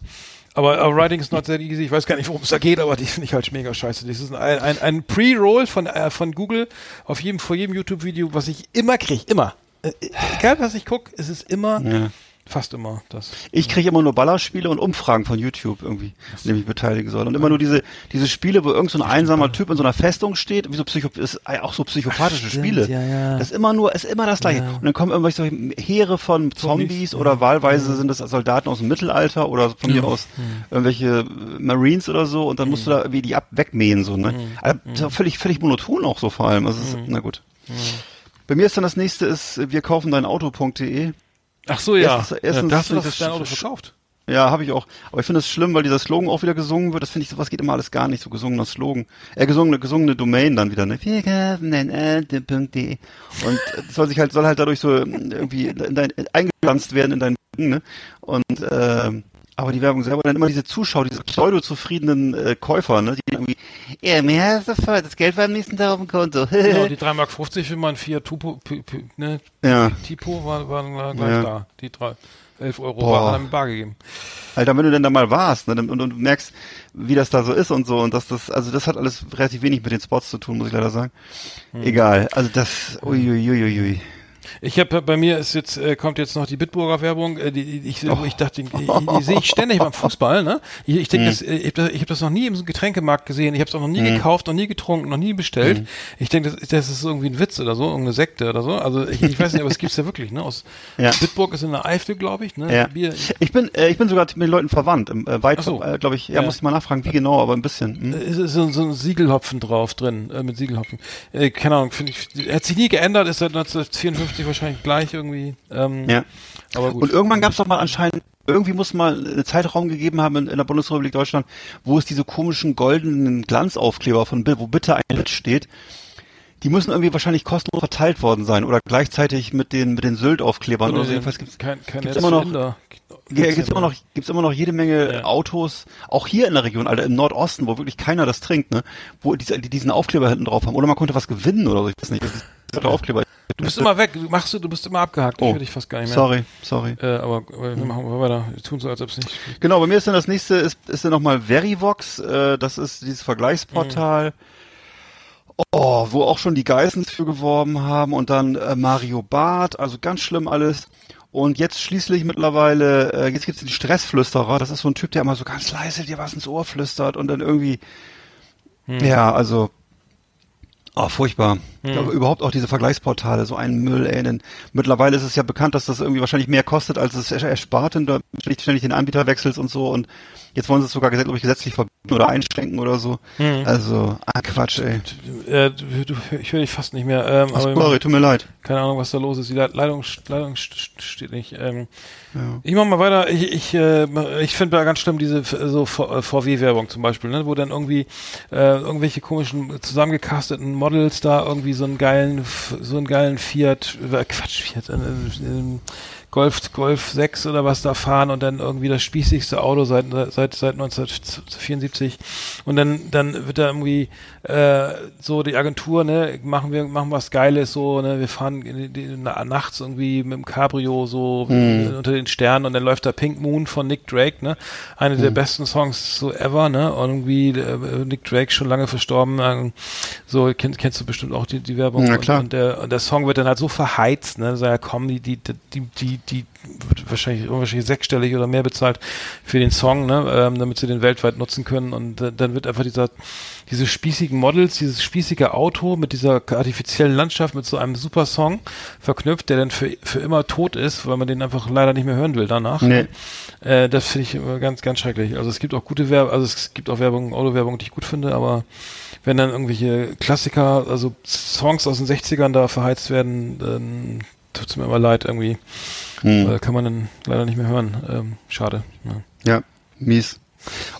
Aber uh, Writing is not that easy. Ich weiß gar nicht, worum es da geht, aber die finde ich halt mega scheiße. Das ist ein, ein, ein Pre-Roll von, äh, von Google auf jedem, vor jedem YouTube-Video, was ich immer kriege. Immer. Äh, egal, was ich gucke, es ist immer, Ja. Fast immer das. Ich kriege immer nur Ballerspiele und Umfragen von YouTube irgendwie, an denen ich beteiligen soll. Und immer nur diese, diese Spiele, wo irgend so ein einsamer Typ in so einer Festung steht, wie so Psycho, ist auch so psychopathische stimmt, Spiele. ja, ja. Das ist immer nur, ist immer das Gleiche. Ja. Und dann kommen irgendwelche solche Heere von Zombies oder wahlweise sind das Soldaten aus dem Mittelalter oder von mir aus irgendwelche äh, Marines oder so und dann musst du da irgendwie die ab wegmähen, so, ne? Also, das ist auch völlig, völlig monoton auch so vor allem. Also, es ist, na gut. Bei mir ist dann das nächste ist, wir kaufen dein Auto.de. Ach so, ja. Erstens- erstens ja da hast du das Auto verkauft. Ja, habe ich auch. Aber ich finde es schlimm, weil dieser Slogan auch wieder gesungen wird. Das finde ich, sowas geht immer alles gar nicht, so gesungener Slogan. Äh, gesungene, gesungene Domain dann wieder, ne? Auto.de. Und es soll sich halt, soll halt dadurch so ähm, irgendwie in dein, eingepflanzt werden in dein, ne? Und, ähm, Aber die Werbung selber, dann immer diese Zuschauer, diese pseudo-zufriedenen äh, Käufer, ne? Die irgendwie, ja, mehr ist sofort, das Geld war am nächsten Tag auf dem Konto. [LAUGHS] Genau, die 3,50 Mark für mein Fiat Tupo, P- P- ne, Ja. Tipo war, waren gleich Ja. da. Die drei, 11 Euro Boah. mir bar gegeben. Alter, wenn du denn da mal warst, ne, und, und, und merkst, wie das da so ist und so, und dass das, also das hat alles relativ wenig mit den Spots zu tun, muss ich leider sagen. Hm. Egal, also das, uiuiuiui. Ich habe bei mir ist jetzt äh, kommt jetzt noch die Bitburger Werbung. Äh, die, die, ich, ich dachte, die, die, [LAUGHS] die sehe ich ständig beim Fußball. Ne? Ich, ich denke, das, äh, ich habe das, hab das noch nie im Getränkemarkt gesehen. Ich habe es auch noch nie gekauft, noch nie getrunken, noch nie bestellt. Ich denke, das, das ist irgendwie ein Witz oder so, irgendeine Sekte oder so. Also ich, ich weiß nicht, aber es gibt's ja wirklich. Ne? Aus Ja. Bitburg ist in der Eifel, glaube ich. Ne? Ja. Bier, Ich bin, äh, ich bin sogar mit den Leuten verwandt, im, äh, weit, so. äh, glaube ich, ja, Ja. muss ich mal nachfragen, wie genau, aber ein bisschen. Hm? Es ist so, so ein Siegelhopfen drauf drin, äh, mit Siegelhopfen. Äh, keine Ahnung, finde ich, hat sich nie geändert, ist seit 1954 wahrscheinlich gleich irgendwie. Ähm, Ja. Aber gut. Und irgendwann gab es doch mal anscheinend, irgendwie muss mal einen Zeitraum gegeben haben in, in der Bundesrepublik Deutschland, wo es diese komischen goldenen Glanzaufkleber von Bill, wo bitte ein Bit steht. Die müssen irgendwie wahrscheinlich kostenlos verteilt worden sein oder gleichzeitig mit den mit den Sylt-Aufklebern oder so. Jedenfalls gibt's kein, kein gibt's immer noch- Zylinder. Ja, gibt's immer noch, gibt's immer noch jede Menge Ja. Autos, auch hier in der Region, Alter, im Nordosten, wo wirklich keiner das trinkt, ne, wo diese, die diesen Aufkleber hinten drauf haben. Oder man konnte was gewinnen oder so, ich weiß nicht. Das ist der Aufkleber. Du bist immer weg, du machst du, du bist immer abgehakt. Ich Oh. höre dich fast gar nicht mehr. Sorry, sorry. Äh, aber wir machen mal weiter. Wir tun so, als ob es nicht. Genau, bei mir ist dann das nächste, ist, ist dann nochmal Verivox, äh, das ist dieses Vergleichsportal, oh, wo auch schon die Geissens für geworben haben und dann äh, Mario Barth, also ganz schlimm alles. Und jetzt schließlich mittlerweile, äh, jetzt gibt's den Stressflüsterer, das ist so ein Typ, der immer so ganz leise dir was ins Ohr flüstert und dann irgendwie, ja, also, oh, furchtbar. Ich glaube, überhaupt auch diese Vergleichsportale, so ein Müll, ey, denn mittlerweile ist es ja bekannt, dass das irgendwie wahrscheinlich mehr kostet, als es er- erspart, wenn du ständig, ständig den Anbieter wechselst und so und jetzt wollen sie es sogar, glaube ich, gesetzlich verbieten oder einschränken oder so. Also, ah, Quatsch, ey. Äh, du, du, ich höre dich fast nicht mehr. Ähm, aber Sorry, tut mir leid. keine Ahnung, was da los ist. Die Leit- Leitung, Leitung st- st- steht nicht. Ähm, Ich mach mal weiter. Ich, ich, äh, ich finde da ganz schlimm diese f- so V- äh, VW-Werbung zum Beispiel, ne? wo dann irgendwie äh, irgendwelche komischen zusammengecasteten Models da irgendwie so einen geilen, so einen geilen Fiat, äh, Quatsch, Fiat, äh, äh, Golf, Golf 6 oder was da fahren und dann irgendwie das spießigste Auto seit, seit, seit 1974 und dann, dann wird da irgendwie äh, so die Agentur, ne, machen wir, machen was Geiles, so, ne, wir fahren in na, nachts irgendwie mit dem Cabrio so äh, unter den Sternen und dann läuft da Pink Moon von Nick Drake, ne, eine der besten Songs so ever, ne, und irgendwie äh, Nick Drake schon lange verstorben, äh, so kennst, kennst du bestimmt auch die, die Werbung Na klar. Und, und der, und der Song wird dann halt so verheizt, ne, so ja komm, die, die, die, die, die wird wahrscheinlich, wahrscheinlich sechsstellig oder mehr bezahlt für den Song, ne, ähm, damit sie den weltweit nutzen können und äh, dann wird einfach dieser, diese spießigen Models, dieses spießige Auto mit dieser artifiziellen Landschaft, mit so einem super Song verknüpft, der dann für, für immer tot ist, weil man den einfach leider nicht mehr hören will danach. Nee. Äh, das finde ich immer ganz, ganz schrecklich. Also es gibt auch gute Werbung, also es gibt auch Werbung, Autowerbung, die ich gut finde, aber wenn dann irgendwelche Klassiker, also Songs aus den 60ern da verheizt werden, dann tut's mir immer leid irgendwie. Hm. Weil kann man dann leider nicht mehr hören. Ähm, schade. Ja. Ja, mies.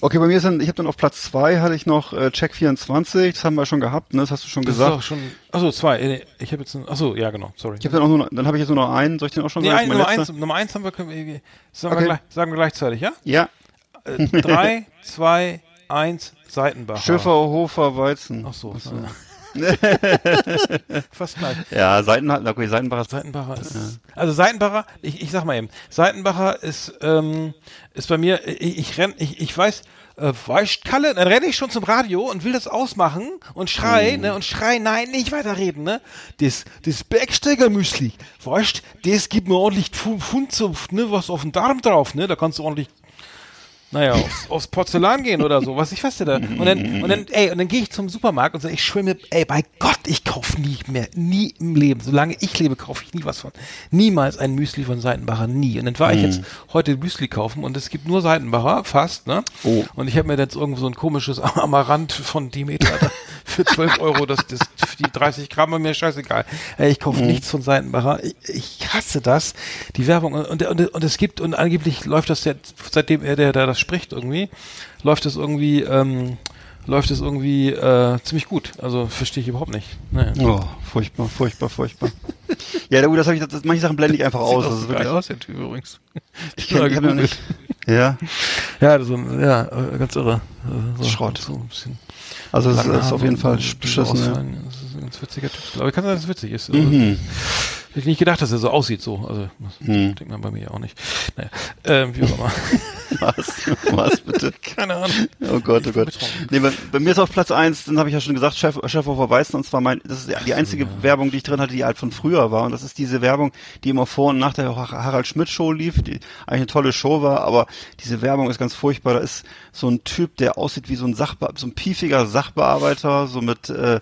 Okay, bei mir ist dann, ich habe dann auf Platz zwei hatte ich noch äh, Check 24, das haben wir schon gehabt, ne? Das hast du schon Das ist gesagt. auch schon. Achso, zwei. äh, Ich habe jetzt. Achso, ja genau. Sorry. Ich habe dann auch nur, dann habe ich jetzt nur noch einen. Soll ich den auch schon nee, sagen? ein, ist Nummer eins? Nummer eins haben wir, können wir sagen, Okay. wir gleich, sagen wir gleichzeitig, ja? Ja, Äh, drei, [LAUGHS] zwei, eins, Seitenbacher. Schiffer, Hofer, Weizen. Ach so. [LAUGHS] Fast gleich. Ja, Seiten, okay, Seitenbacher. Seitenbacher ist. Also Seitenbacher, ich, ich sag mal eben, Seitenbacher ist, ähm, ist bei mir, ich, ich renn, ich, ich weiß, äh, weißt Kalle, dann renne ich schon zum Radio und will das ausmachen und schrei, ne, und schrei, nein, nicht weiterreden, ne? Das, das Bergsteiger Müsli, weißt, das gibt mir ordentlich Pf- Pfund zu, ne, was auf den Darm drauf, ne? Da kannst du ordentlich naja, aufs, aufs Porzellan gehen oder so, was ich weiß ja da. Und dann, und dann, ey, und dann gehe ich zum Supermarkt und sage, ich schwöre mir, ey, bei Gott, ich kaufe nie mehr, nie im Leben. Solange ich lebe, kaufe ich nie was von. Niemals ein Müsli von Seitenbacher, nie. Und dann war ich jetzt heute Müsli kaufen und es gibt nur Seitenbacher, fast, ne? Oh. Und ich habe mir jetzt irgendwo so ein komisches Amaranth von Demeter da [LAUGHS] für 12 Euro, das, das, die 30 Gramm, war mir scheißegal. Ey, ich kaufe nichts von Seitenbacher. Ich, ich hasse das. Die Werbung und, und, und es gibt, und angeblich läuft das jetzt, seitdem er, der, der das spricht irgendwie, läuft das irgendwie, ähm, läuft es irgendwie äh, ziemlich gut. Also verstehe ich überhaupt nicht. Naja. Oh, furchtbar, furchtbar, furchtbar. ja, gut, das habe ich, das, manche Sachen blende ich einfach [LAUGHS] aus. Das ist wirklich, aus, der Typ übrigens. [LAUGHS] ich kenn, ich hab noch nicht, Ja, Ja, so, ja, äh, ganz irre. Äh, So, Schrott. So ein bisschen also es ist auf jeden Fall so Ja. ganz witziger Typ. Aber kann sein, dass es witzig ist. Also, Mhm. Hätte ich nicht gedacht, dass er so aussieht, so. Also, das Hm. denkt man bei mir auch nicht. Naja, ähm, wie auch immer. [LAUGHS] Was? Was bitte? [LAUGHS] Keine Ahnung. Oh Gott, oh Gott. Nee, bei, bei mir ist auf Platz eins, dann habe ich ja schon gesagt, Chef, Chef auf Weißen, und zwar mein, das ist die einzige Werbung, die ich drin hatte, die halt von früher war. Und das ist diese Werbung, die immer vor und nach der Harald Schmidt Show lief, die eigentlich eine tolle Show war, aber diese Werbung ist ganz furchtbar. Da ist so ein Typ, der aussieht wie so ein Sachbe so ein piefiger Sachbearbeiter, so mit, äh,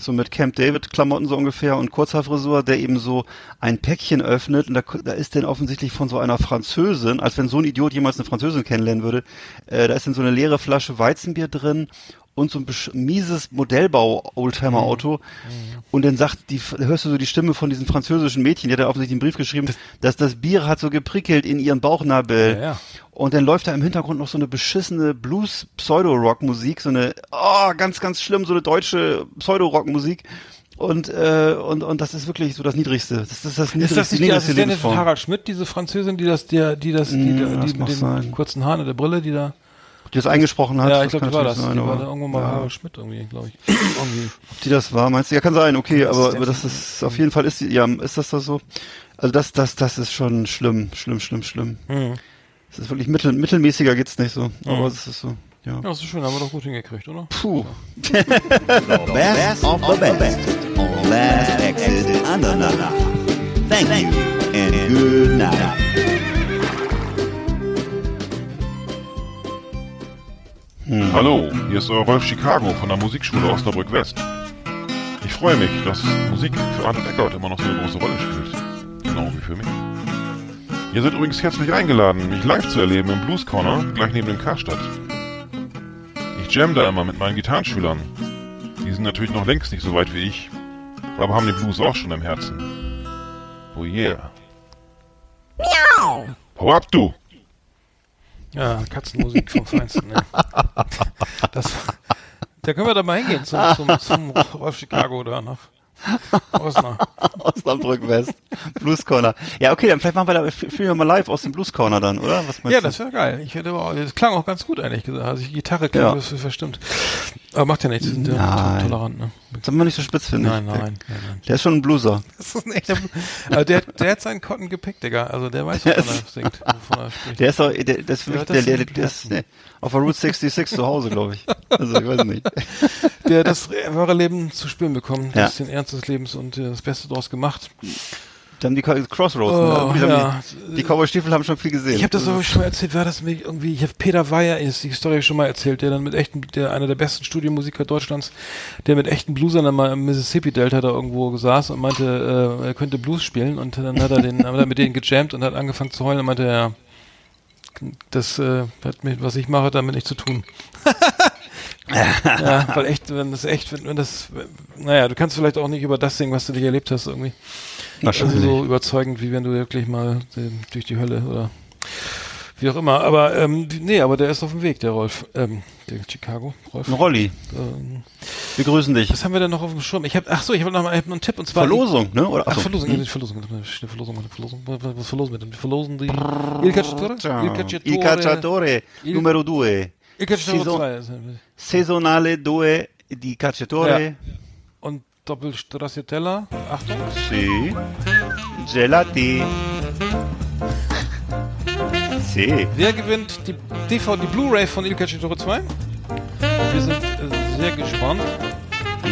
so mit Camp David Klamotten so ungefähr und Kurzhaarfrisur, der eben so ein Päckchen öffnet und da, da ist denn offensichtlich von so einer Französin, als wenn so ein Idiot jemals eine Französin kennenlernen würde, äh, da ist dann so eine leere Flasche Weizenbier drin und so ein mieses Modellbau-Oldtimer-Auto und dann sagt, die, hörst du so die Stimme von diesem französischen Mädchen, die hat da offensichtlich einen Brief geschrieben, dass das Bier hat so geprickelt in ihren Bauchnabel. Ja, ja. Und dann läuft da im Hintergrund noch so eine beschissene Blues-Pseudo-Rock-Musik, so eine, oh, ganz, ganz schlimm, so eine deutsche Pseudo-Rock-Musik. Und, äh, und, und das ist wirklich so das Niedrigste. Das ist das Niedrigste, Ist das nicht die Assistentin von. Harald Schmidt, diese Französin, die das, die, die das, die, Mm, das die mit den sein. kurzen Haaren und der Brille, die da. Die das eingesprochen hat. ja, ich glaube, die war das. natürlich die sein, war da irgendwann mal ja. Harald Schmidt irgendwie, glaube ich. [COUGHS] irgendwie. Ob die das war, meinst du? Ja, kann sein, okay, aber, aber das ist, auf jeden Fall ist die, ja, ist das da so? Also das, das, das ist schon schlimm, schlimm, schlimm, schlimm. Mhm. Es ist wirklich mittel, mittelmäßiger geht's nicht so, aber Mhm. es ist so, ja. Ja, das ist schön, haben wir doch gut hingekriegt, oder? Puh. [LAUGHS] Best of the best on Last Exit Andernach. Thank you and good night. Hallo, hier ist euer Rolf Chicago von der Musikschule Osnabrück West. Ich freue mich, dass Musik für Arnold Eckert immer noch so eine große Rolle spielt. Genau wie für mich. Ihr seid übrigens herzlich eingeladen, mich live zu erleben im Blues Corner, gleich neben dem Karstadt. Ich jam da immer mit meinen Gitarrenschülern. Die sind natürlich noch längst nicht so weit wie ich, aber haben den Blues auch schon im Herzen. Oh yeah. Miau! Hau ab, du! Ja, Katzenmusik vom Feinsten, ne? [LAUGHS] Das, da können wir da mal hingehen zum, zum, zum Rolf Chicago da nach Osnabrück. [LAUGHS] Osnabrück West. Blues Corner. Ja, okay, dann vielleicht machen wir da, spielen wir mal live aus dem Blues Corner dann, oder? Was meinst Ja, du? das wäre geil. Ich hätte das klang auch ganz gut eigentlich gesagt. Also die Gitarre klang Ja. das verstimmt. Aber macht ja nichts, die sind ja tolerant, ne? Sollen wir nicht so spitz finden? Nein, nein, nein, nein. Der ist schon ein Blueser. [LAUGHS] Das ist ein echter Blu- [LAUGHS] Aber der, der hat seinen Cotton gepickt, Digga. Also der weiß, wovon er singt, wovon er spricht. Der ist doch, der, das ist wirklich, das der, der, sind der ist nee, auf der Route 66 zu Hause, glaube ich. Also, ich weiß nicht. der das wahre Leben zu spüren bekommen, Ja. das den Ernst des Lebens und äh, das Beste daraus gemacht. Dann die Crossroads. Oh, ne? Die, ja. haben die, die Cowboy-Stiefel haben schon viel gesehen. Ich habe das aber schon mal erzählt, war das mir irgendwie, ich habe Peter Weyer, ist die Story schon mal erzählt, der dann mit echten, der einer der besten Studiomusiker Deutschlands, der mit echten Bluesern dann mal im Mississippi Delta da irgendwo saß und meinte, äh, er könnte Blues spielen und dann hat er den, hat er mit denen gejammt und hat angefangen zu heulen und meinte, ja, das äh, hat mit, was ich mache, hat damit nichts zu tun. ja, weil echt, wenn das echt, wenn, wenn das, naja, du kannst vielleicht auch nicht über das singen, was du dich erlebt hast irgendwie. Wahrscheinlich. Also so überzeugend, wie wenn du wirklich mal den, durch die Hölle oder wie auch immer. Aber ähm, nee, aber der ist auf dem Weg, der Rolf, ähm, der Chicago, Rolf. Ein Rolli. Ähm, Wir grüßen dich. was haben wir denn noch auf dem Schirm? Ich habe, ach so, ich habe noch mal ich hab noch einen Tipp und zwar Verlosung, ne? Oder, Ach, achso. Verlosung, ja, die Verlosung, Verlosung, Verlosung, was verlosen wir denn? Wir verlosen die Il Cacciatore, Il Cacciatore, Il Cacciatore numero 2. Il Cacciatore Saison- 2 ist- Saisonale 2 di Cacciatore. Ja. Und Doppelstracciatella, Achtung, Sì. Gelati. Sì. Wer gewinnt die DVD, Blu-ray von Il Cacciatore 2? Wir sind äh, sehr gespannt.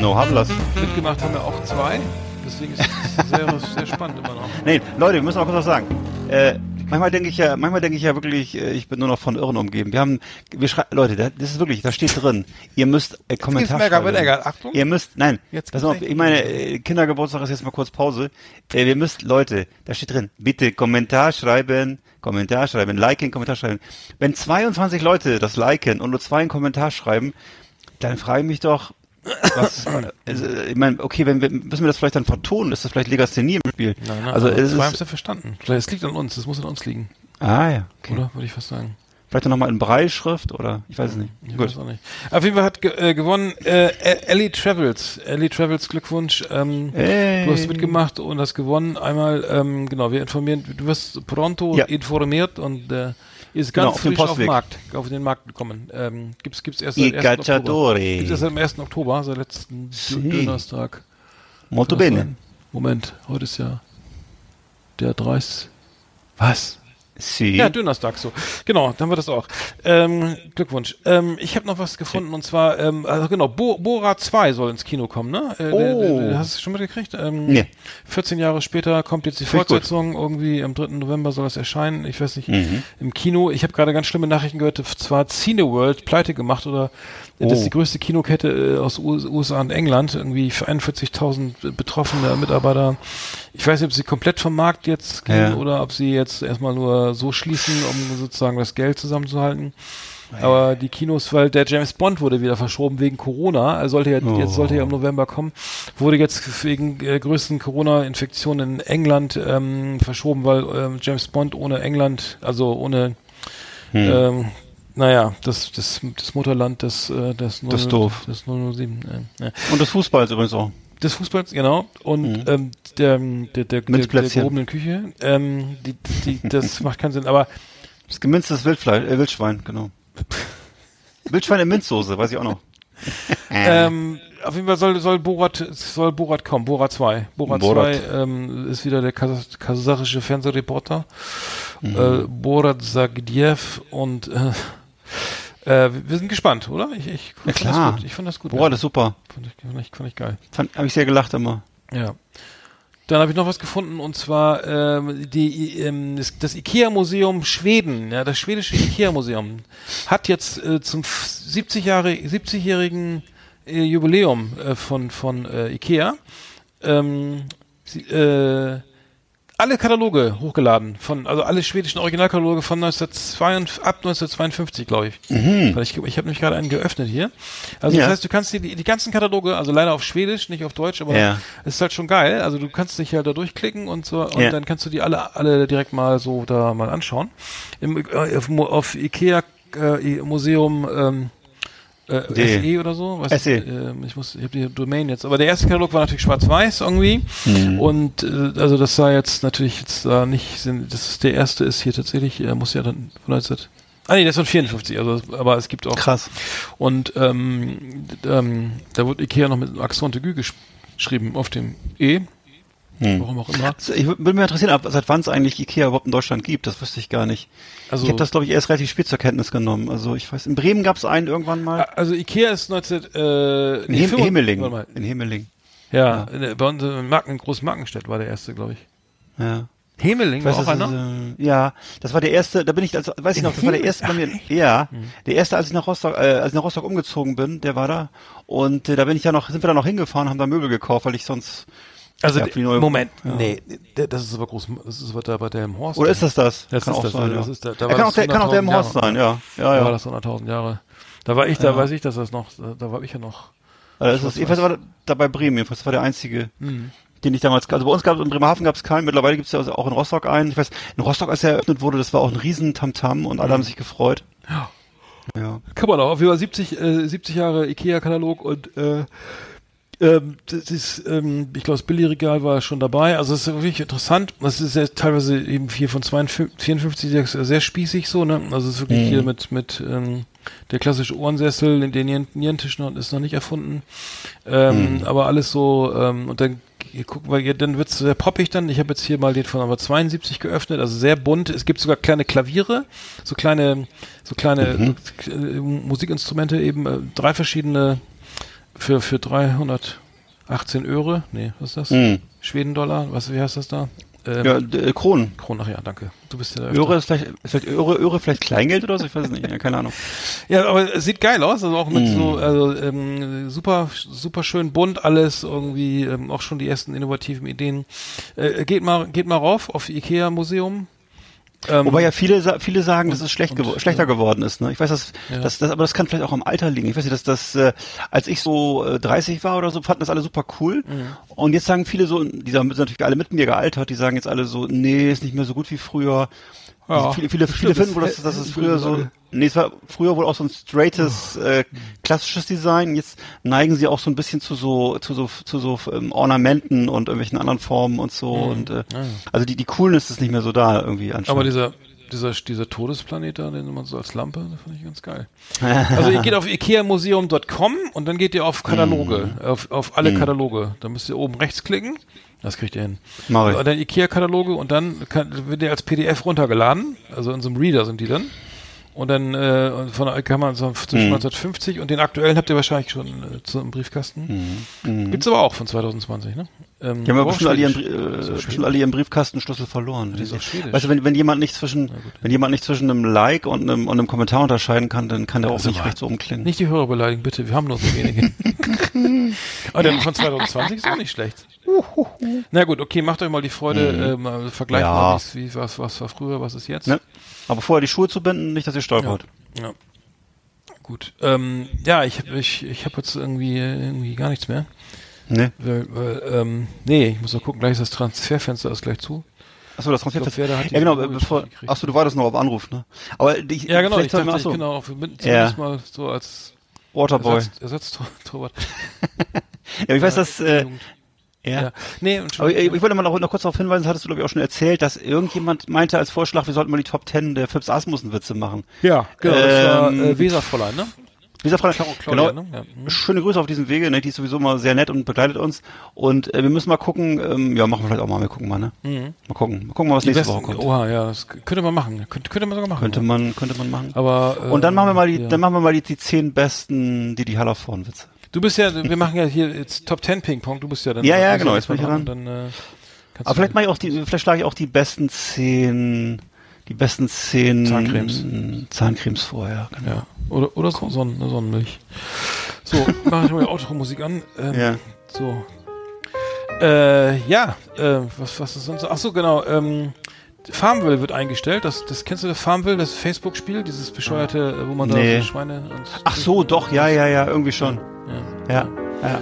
No hablas. Mitgemacht haben wir auch zwei. Deswegen ist es sehr, sehr spannend immer noch. Nee, Leute, wir müssen auch kurz was sagen. Äh, manchmal denke ich ja, manchmal denke ich ja wirklich, äh, ich bin nur noch von Irren umgeben. Wir haben, wir schreiben, Leute, da- das ist wirklich, da steht drin. Ihr müsst äh, Kommentar schreiben. Achtung. Ihr müsst, nein, Jetzt pass auf, ich meine, äh, Kindergeburtstag ist jetzt mal kurz Pause. Äh, wir müsst, Leute, da steht drin, bitte Kommentar schreiben, Kommentar schreiben, liken, Kommentar schreiben. Wenn 22 Leute das liken und nur zwei einen Kommentar schreiben, dann frage ich mich doch, was, [CLEARS THROAT] also, ich meine, okay, wenn wir, müssen wir das vielleicht dann vertonen? Ist das vielleicht Legasthenie im Spiel? Nein, nein, also, es zwei haben ist, es ja verstanden. Vielleicht, es liegt an uns, es muss an uns liegen. ah, ja, okay. Oder? Würde ich fast sagen. Vielleicht dann nochmal in Breitschrift oder, ich weiß es nicht. Ich Gut. weiß auch nicht. Auf jeden Fall hat ge äh, gewonnen äh, Ellie Travels. Ellie Travels, Glückwunsch. Ähm, Ey. Du hast mitgemacht und hast gewonnen. Einmal, ähm, genau, wir informieren, du wirst pronto Ja. informiert und äh, Ist Genau, ganz auf dem frisch auf den. Markt, auf den Markt gekommen. Ähm, gibt's gibt's erst I 1. Oktober. Gibt's erst am 1. Oktober, seit letzten Sì. Donnerstag. Molto bene. Moment, heute ist ja der 30. Was? Sì. Ja, Dönerstag, so. Genau, dann wird das auch. Ähm, Glückwunsch. Ähm, ich habe noch was gefunden und zwar, ähm, also genau, Bo Bora 2 soll ins Kino kommen, ne? Äh, Oh. der, der, hast du es schon mitgekriegt? Ähm, Nee. 14 Jahre später kommt jetzt die. Fortsetzung, irgendwie am 3. November soll das erscheinen. Ich weiß nicht, Mhm. im Kino. Ich habe gerade ganz schlimme Nachrichten gehört, zwar Cineworld pleite gemacht oder das Oh. ist die größte Kinokette äh, aus US USA und England, irgendwie für 41.000 betroffene Mitarbeiter. Ich weiß nicht, ob sie komplett vom Markt jetzt gehen Ja. oder ob sie jetzt erstmal nur so schließen, um sozusagen das Geld zusammenzuhalten. Aber die Kinos, weil der James Bond wurde wieder verschoben wegen Corona, er sollte ja, Oh. jetzt sollte ja im November kommen, wurde jetzt wegen äh, größten Corona-Infektionen in England ähm, verschoben, weil ähm, James Bond ohne England, also ohne Hm. ähm, naja, das, das, das Mutterland des, äh, Das ist doof. des 007. Äh, äh. Und des Fußballs übrigens auch. Des Fußballs, genau. Und ähm, der, der, der, der, gehobenen Küche, ähm, die, die, das [LAUGHS] macht keinen Sinn. Aber Das gemünztes Wildfleisch, äh, Wildschwein, genau. [LAUGHS] Wildschwein in Minzsoße, weiß ich auch noch. [LAUGHS] Ähm, auf jeden Fall soll, soll Borat, soll Borat kommen, Borat 2. Borat, Borat. 2 ähm, ist wieder der kas kasachische Fernsehreporter. Mhm. Äh, Borat Sagdiev und äh, äh, wir sind gespannt, oder? Ich, ich, Ja, fand klar. Das gut. Ich fand das gut. Boah, das ist super. fand ich, fand ich, fand ich geil. Habe ich sehr gelacht immer. Ja. Dann habe ich noch was gefunden und zwar ähm, die, ähm, das, das IKEA-Museum Schweden, ja, das schwedische IKEA-Museum hat jetzt äh, zum 70 Jahre 70-jährigen äh, Jubiläum äh, von von äh, IKEA ähm, sie, äh, alle Kataloge hochgeladen von also alle schwedischen Originalkataloge von 1952, ab 1952 glaube ich. Weil ich ich habe nämlich gerade einen geöffnet hier. Also Ja. das heißt, du kannst die, die ganzen Kataloge, also leider auf Schwedisch, nicht auf Deutsch, aber Ja. es ist halt schon geil. Also du kannst dich halt da durchklicken und so und Ja. dann kannst du die alle alle direkt mal so da mal anschauen. Im, äh, auf, auf Ikea äh, Museum ähm, äh. SE oder so. Was, SE. ähm, ich muss, ich habe die Domain jetzt. Aber der erste Katalog war natürlich schwarz-weiß irgendwie. Mhm. Und äh, also das sah jetzt natürlich jetzt da nicht, sind, das ist der erste ist hier tatsächlich, er muss ja dann von 19. Ah nee, ist von 54, also aber es gibt auch Krass. und ähm, ähm, da wird Ikea noch mit Accent aigu gesch geschrieben auf dem E. Hm. Warum auch immer. Also Ich würde mich interessieren, ab, seit wann es eigentlich Ikea überhaupt in Deutschland gibt. Das wüsste ich gar nicht. Also, ich habe das, glaube ich, erst relativ spät zur Kenntnis genommen. Also ich weiß, in Bremen gab es einen irgendwann mal. also Ikea ist 19, äh, In nee, Hem 55 Hemeling. warte mal. In Hemeling. Ja, in der- bei uns in Marken, in Großmarkenstedt war der erste, glaube ich. Ja. Hemeling war auch das ist, einer? äh, ja, das war der erste, da bin ich, also, weiß ich noch, das war der erste bei mir, ja, Hm. der erste, als ich nach Rostock, äh, als ich nach Rostock umgezogen bin, der war da. Und äh, da bin ich ja noch, sind wir da noch hingefahren, haben da Möbel gekauft, weil ich sonst, Also, Ja, Moment, ja. nee, das ist aber groß, das ist aber da bei der im Horst. oder ist das das? Das kann ist auch das, sein, das ja. ist da- da Er war kann, auch das der, kann auch der im 100.000 Horst sein, ja. Ja, Da war ja. das 100.000 Jahre. Da war ich, da weiß ich, dass das noch, da, war ich ja noch. Also das ist, jedenfalls war da bei Bremen, jedenfalls, das war der einzige, Mhm. den ich damals, also bei uns gab es, in Bremerhaven gab es keinen, mittlerweile gibt es ja also auch in Rostock einen. Ich weiß, in Rostock, als er eröffnet wurde, das war auch ein riesen Tamtam und alle haben sich gefreut. Ja. Ja. Kann man auch. Auf jeden Fall 70, äh, 70 Jahre Ikea-Katalog und äh, ähm, das ist, ähm, ich glaube, das Billigregal war schon dabei. Also es ist wirklich interessant. Das ist ja teilweise eben hier von 52, 54 sehr, sehr spießig so, ne? Also es ist wirklich hier mit, mit ähm, der klassische Ohrensessel, den Nien- Nierentisch noch, ist noch nicht erfunden. Ähm, Aber alles so, ähm, und dann gucken wir, dann wird's sehr poppig dann. Ich habe jetzt hier mal den von aber 72 geöffnet, also sehr bunt. Es gibt sogar kleine Klaviere, so kleine, so kleine äh, Musikinstrumente eben, äh, drei verschiedene für, für 318 Euro. Nee, was ist das? Mhm. Schweden-Dollar, was, wie heißt das da? Ähm, Ja, äh, Kronen. Kronen, ach ja, danke. Du bist ja da. Öre ist vielleicht, ist vielleicht Öre, Öre vielleicht Kleingeld oder so? Ich weiß es nicht. Ja, keine Ahnung. [LAUGHS] Ja, aber es sieht geil aus, also auch mit Mm. so, also ähm, super, super schön bunt alles, irgendwie ähm, auch schon die ersten innovativen Ideen. Äh, geht mal, geht mal rauf auf Ikea Museum. Ähm, Wobei ja viele, viele sagen, dass es schlecht gewo schlechter geworden ist. Ne? Ich weiß, dass, Ja. dass das, aber das kann vielleicht auch am Alter liegen. Ich weiß nicht, dass das, äh, als ich so äh, 30 war oder so, fanden das alle super cool. Mhm. Und jetzt sagen viele so, die sind natürlich alle mit mir gealtert, die sagen jetzt alle so, nee, ist nicht mehr so gut wie früher. Ja. Also viele, viele, viele Stimmt, finden wohl, dass, das- dass es früher so, nee, es war früher wohl auch so ein straightes, äh, klassisches Design. Jetzt neigen sie auch so ein bisschen zu so, zu so, zu so ähm, Ornamenten und irgendwelchen anderen Formen und so. Und äh, Mhm. Ja, ja. also die, die Coolness ist nicht mehr so da irgendwie anscheinend. aber dieser, dieser, dieser Todesplanet da, den man so als Lampe, das fand ich ganz geil. [LAUGHS] Also ihr geht auf ikeamuseum.com und dann geht ihr auf Kataloge, Mhm. auf, auf alle Kataloge. Da müsst ihr oben rechts klicken. Das kriegt ihr hin. Mach ich. Dann Ikea-Kataloge und dann kann, wird der als PDF runtergeladen. Also in so einem Reader sind die dann. Und dann äh, von kann man so zwischen Mhm. 1950 und den aktuellen habt ihr wahrscheinlich schon äh, zu, im Briefkasten. Gibt's aber auch von 2020, ne? Ähm, Mhm. Die haben aber auch bestimmt alle, ihren, äh, doch bestimmt alle ihren Briefkastenschlüssel verloren. doch Schwedisch. Weißt du, wenn, wenn jemand nicht zwischen, wenn jemand nicht zwischen einem Like und einem, und einem Kommentar unterscheiden kann, dann kann der auch sag nicht rechts oben klingen. Nicht die Hörer beleidigen, bitte. Wir haben nur so wenige. [LAUGHS] Aber der von 2020 ist auch nicht schlecht. Na gut, okay, macht euch mal die Freude, äh, mal vergleicht Ja. mal, wie, was, was war früher, was ist jetzt. Ne? Aber vorher die Schuhe zu binden, nicht, dass ihr Ja. stolpert. ja. Gut. Ähm, ja, ich habe ich, ich hab jetzt irgendwie, irgendwie gar nichts mehr. Ne? Weil, weil, ähm, nee, ich muss noch gucken, gleich ist das Transferfenster ist gleich zu. Achso, das Transfer. Ich glaub, hat ja, genau, Goal bevor, achso, du wartest noch auf Anruf, ne? Aber die, Ja, genau, ich dachte, wir- ich achso, genau, mit, Ja. zumindest mal so als Waterboy. Ersatz, Ersatztorwart. [LAUGHS] [LAUGHS] Ja, ich weiß, dass, äh. Ja. ja. Nee, Aber ich, ich wollte mal noch, noch kurz darauf hinweisen, das hattest du, glaube ich, auch schon erzählt, dass irgendjemand meinte als Vorschlag, wir sollten mal die Top Ten der Phipps Asmussen-Witze machen. ja, genau, das war Ähm, äh, Weserfräulein, ne? Frage, Claudia, genau, ne? Ja. Mhm. schöne Grüße auf diesem Wege, ne? die ist sowieso mal sehr nett und begleitet uns. Und äh, wir müssen mal gucken, ähm, ja, machen wir vielleicht auch mal, wir gucken mal, ne? Mal gucken, mal gucken, mal, was Mhm. Die nächste besten, Woche kommt. oha, ja, das könnte man machen. Könnte, könnte man sogar machen. Könnte man, könnte man machen. Aber, äh, und dann machen wir mal die, ja. dann machen wir mal die, die zehn besten Didi Hallervorn-Witze. Du bist ja, wir machen ja hier jetzt Top 10 Ping-Pong, du bist ja dann. Ja, ja, genau, jetzt bin ich dran. Dann, äh, Aber vielleicht mache ich auch die, vielleicht schlage ich auch die besten zehn, die besten zehn Zahncremes. Zahncremes vorher. Genau. Ja. Oder, oder so, Sonnen, Sonnenmilch. So, mache ich mal die Automusik an. Ähm, Ja. So. Äh, ja, äh, was, was ist sonst? Ach so, genau. Ähm, Farmville wird eingestellt. Das, das kennst du das Farmville, das Facebook-Spiel, dieses bescheuerte, äh, wo man Nee. da so Schweine und Ach so, doch, ja, ja, ja, irgendwie schon. Ja. Ja, ja.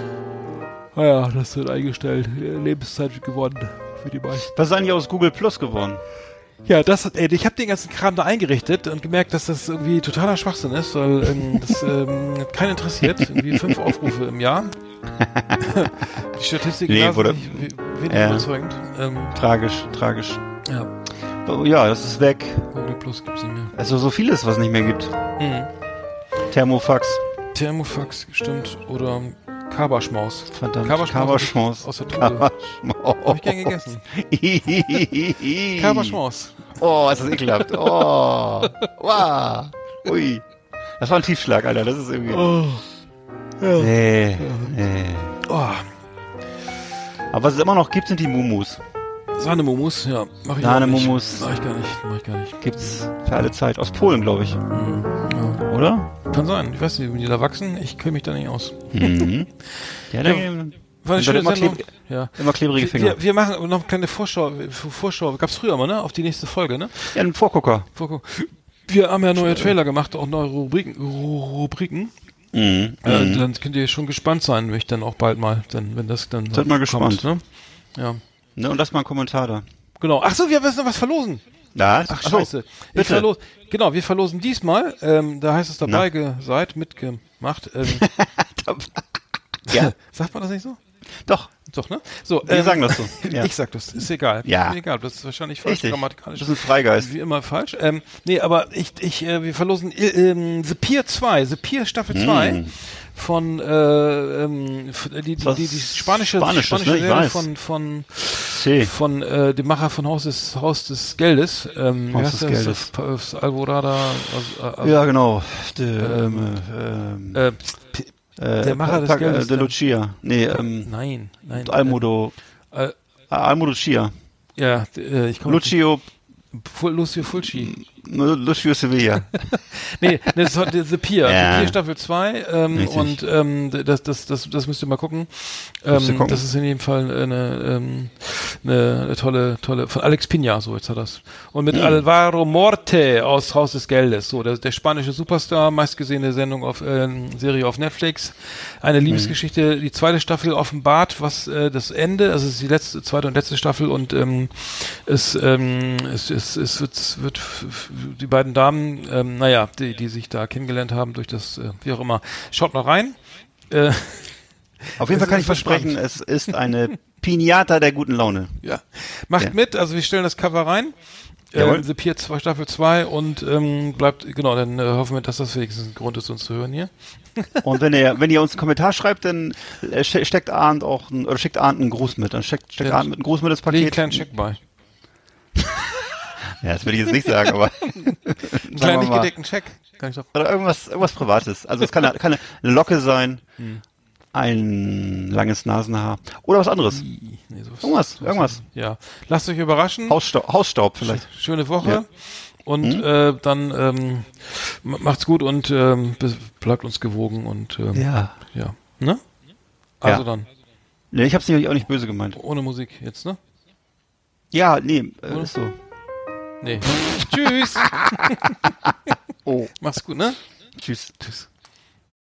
Ah ja, das wird eingestellt. Lebenszeit wird gewonnen für die meisten. Was ist eigentlich aus Google Plus geworden? Ja, das, ey, ich habe den ganzen Kram da eingerichtet und gemerkt, dass das irgendwie totaler Schwachsinn ist, weil ähm, das ähm, hat keinen interessiert. Irgendwie fünf Aufrufe im Jahr. [LAUGHS] die Statistiken Nee, wurde- nicht we- wenig Ja. überzeugend. Ähm, Tragisch, tragisch. ja, Oh, ja, das ist weg. Google Plus gibt's nicht mehr. Also so vieles, was es nicht mehr gibt. Mhm. Thermofax. Thermofax, stimmt. Oder Kaberschmaus. Verdammt. Kaberschmaus. Kaberschmaus. Aus der Tube. Kaberschmaus. Hab ich gern gegessen. [LAUGHS] Kaberschmaus. Oh, ist das ekelhaft. Oh. Wow. Ui. Das war ein Tiefschlag, Alter. Das ist irgendwie. Oh. Nee. Nee. Oh. Aber was es immer noch gibt, sind die Mumus. Sahnemumus, ja. Mach ich Sahnemumus. Mach ich gar nicht. Mach ich gar nicht. Gibt's für alle Zeit. Aus Polen, glaube ich. Ja. Oder? Kann sein. Ich weiß nicht, wie die da wachsen. Ich kenne mich da nicht aus. Mhm. [LAUGHS] Ja, Ja, dann, War eine schöne immer Sendung. kleb- Ja. immer klebrige Finger. wir, wir machen noch eine kleine Vorschau. Vorschau. Gab's früher mal, ne? Auf die nächste Folge, ne? Ja, ein Vorgucker. Vorguck. Wir haben ja neue Trailer gemacht, auch neue Rubriken. Ru- Rubriken. Mhm. Äh, dann könnt ihr schon gespannt sein, wenn ich dann auch bald mal, dann, wenn das dann Seid mal kommt, gespannt. ne? Ja. Ne, und lass mal einen Kommentar da. Genau. Ach so, wir müssen noch was verlosen. Das? Ach, so, scheiße. Ich bitte. verlos, genau, wir verlosen diesmal, ähm, da heißt es dabei seid mitgemacht. Ähm, [LAUGHS] Ja. [LAUGHS] sagt man das nicht so? Doch. Doch, ne? So, Wir sagen das so. [LAUGHS] Ja. Ich sag das, ist egal. Ja. Ist egal, das ist wahrscheinlich falsch Richtig. grammatikalisch. Das ist ein Freigeist. Wie immer falsch. Ähm, nee, aber ich, ich, äh, wir verlosen äh, ähm, The Pier 2, The Pier Staffel 2 Mm. Von äh, ähm, die, die, die, die spanische, Spanisches, spanische ne? Serie von von C. von äh, dem Macher von Haus des Haus des Geldes. Ähm, Haus des das? Geldes. Das, das Alvorada. Also, äh, Ja, genau. De, ähm, ähm, äh, P- äh, der Macher des Geldes, äh, De der- Lucia. Nee, ähm, nein, nein. Almodo. Äh, äh, Almodo Lucia. ja, äh, ich komme. Lucio. Lucio Fulci. Lucio Sevilla. [LAUGHS] nee, das ist The Pier. Ja. The Pier Staffel 2 ähm, und ähm, das, das, das, das müsst ihr mal gucken. Ähm, gucken. Das ist in jedem Fall eine, ähm, eine, eine tolle, tolle, von Alex Pina, so jetzt hat das. Und mit Alvaro Morte aus Haus des Geldes, so der, der spanische Superstar, meistgesehene Sendung auf äh, Serie auf Netflix. Eine Liebesgeschichte, die zweite Staffel offenbart, was äh, das Ende, also es ist die letzte, zweite und letzte Staffel und ähm, es, ähm, es, es, es wird, wird die beiden Damen, ähm, naja, die, die sich da kennengelernt haben durch das, äh, wie auch immer, schaut noch rein. Äh, [LAUGHS] Auf jeden Fall kann ich versprechen, spannend. es ist eine Pinata der guten Laune. Ja. Macht Ja. mit, also wir stellen das Cover rein. Jawohl. Äh, The Pier 2, Staffel 2 und ähm, bleibt, genau, dann äh, hoffen wir, dass das wenigstens ein Grund ist, uns zu hören hier. [LAUGHS] Und wenn ihr, wenn ihr uns einen Kommentar schreibt, dann äh, ste- steckt Arndt auch, ein, oder schickt Arndt einen Gruß mit. Dann steckt, steckt Ja, Arndt mit einem Gruß mit das Leg einen Paket. kleinen Check bei. [LAUGHS] Ja, das will ich jetzt nicht sagen, aber. [LAUGHS] Einen kleinen nicht gedeckten Check. Kann ich doch. Oder irgendwas, irgendwas Privates. Also es kann, eine- kann eine Locke sein, Hm. ein langes Nasenhaar oder was anderes. Nee, sowas- Irgendwas, sowas- irgendwas. Ja. Lasst euch überraschen. Hausstaub, Hausstaub vielleicht. Schöne Woche. Ja. Und Hm? äh, dann ähm, ma- macht's gut und ähm, bleibt uns gewogen und ähm, Ja. ja. Ne? Also Ja. dann. Nee, ich hab's nicht, auch nicht böse gemeint. Ohne Musik jetzt, ne? Ja, nee, äh, ist so. Nee. Tschüss. [LAUGHS] Oh, Mach's gut, ne? tschüss. Tschüss.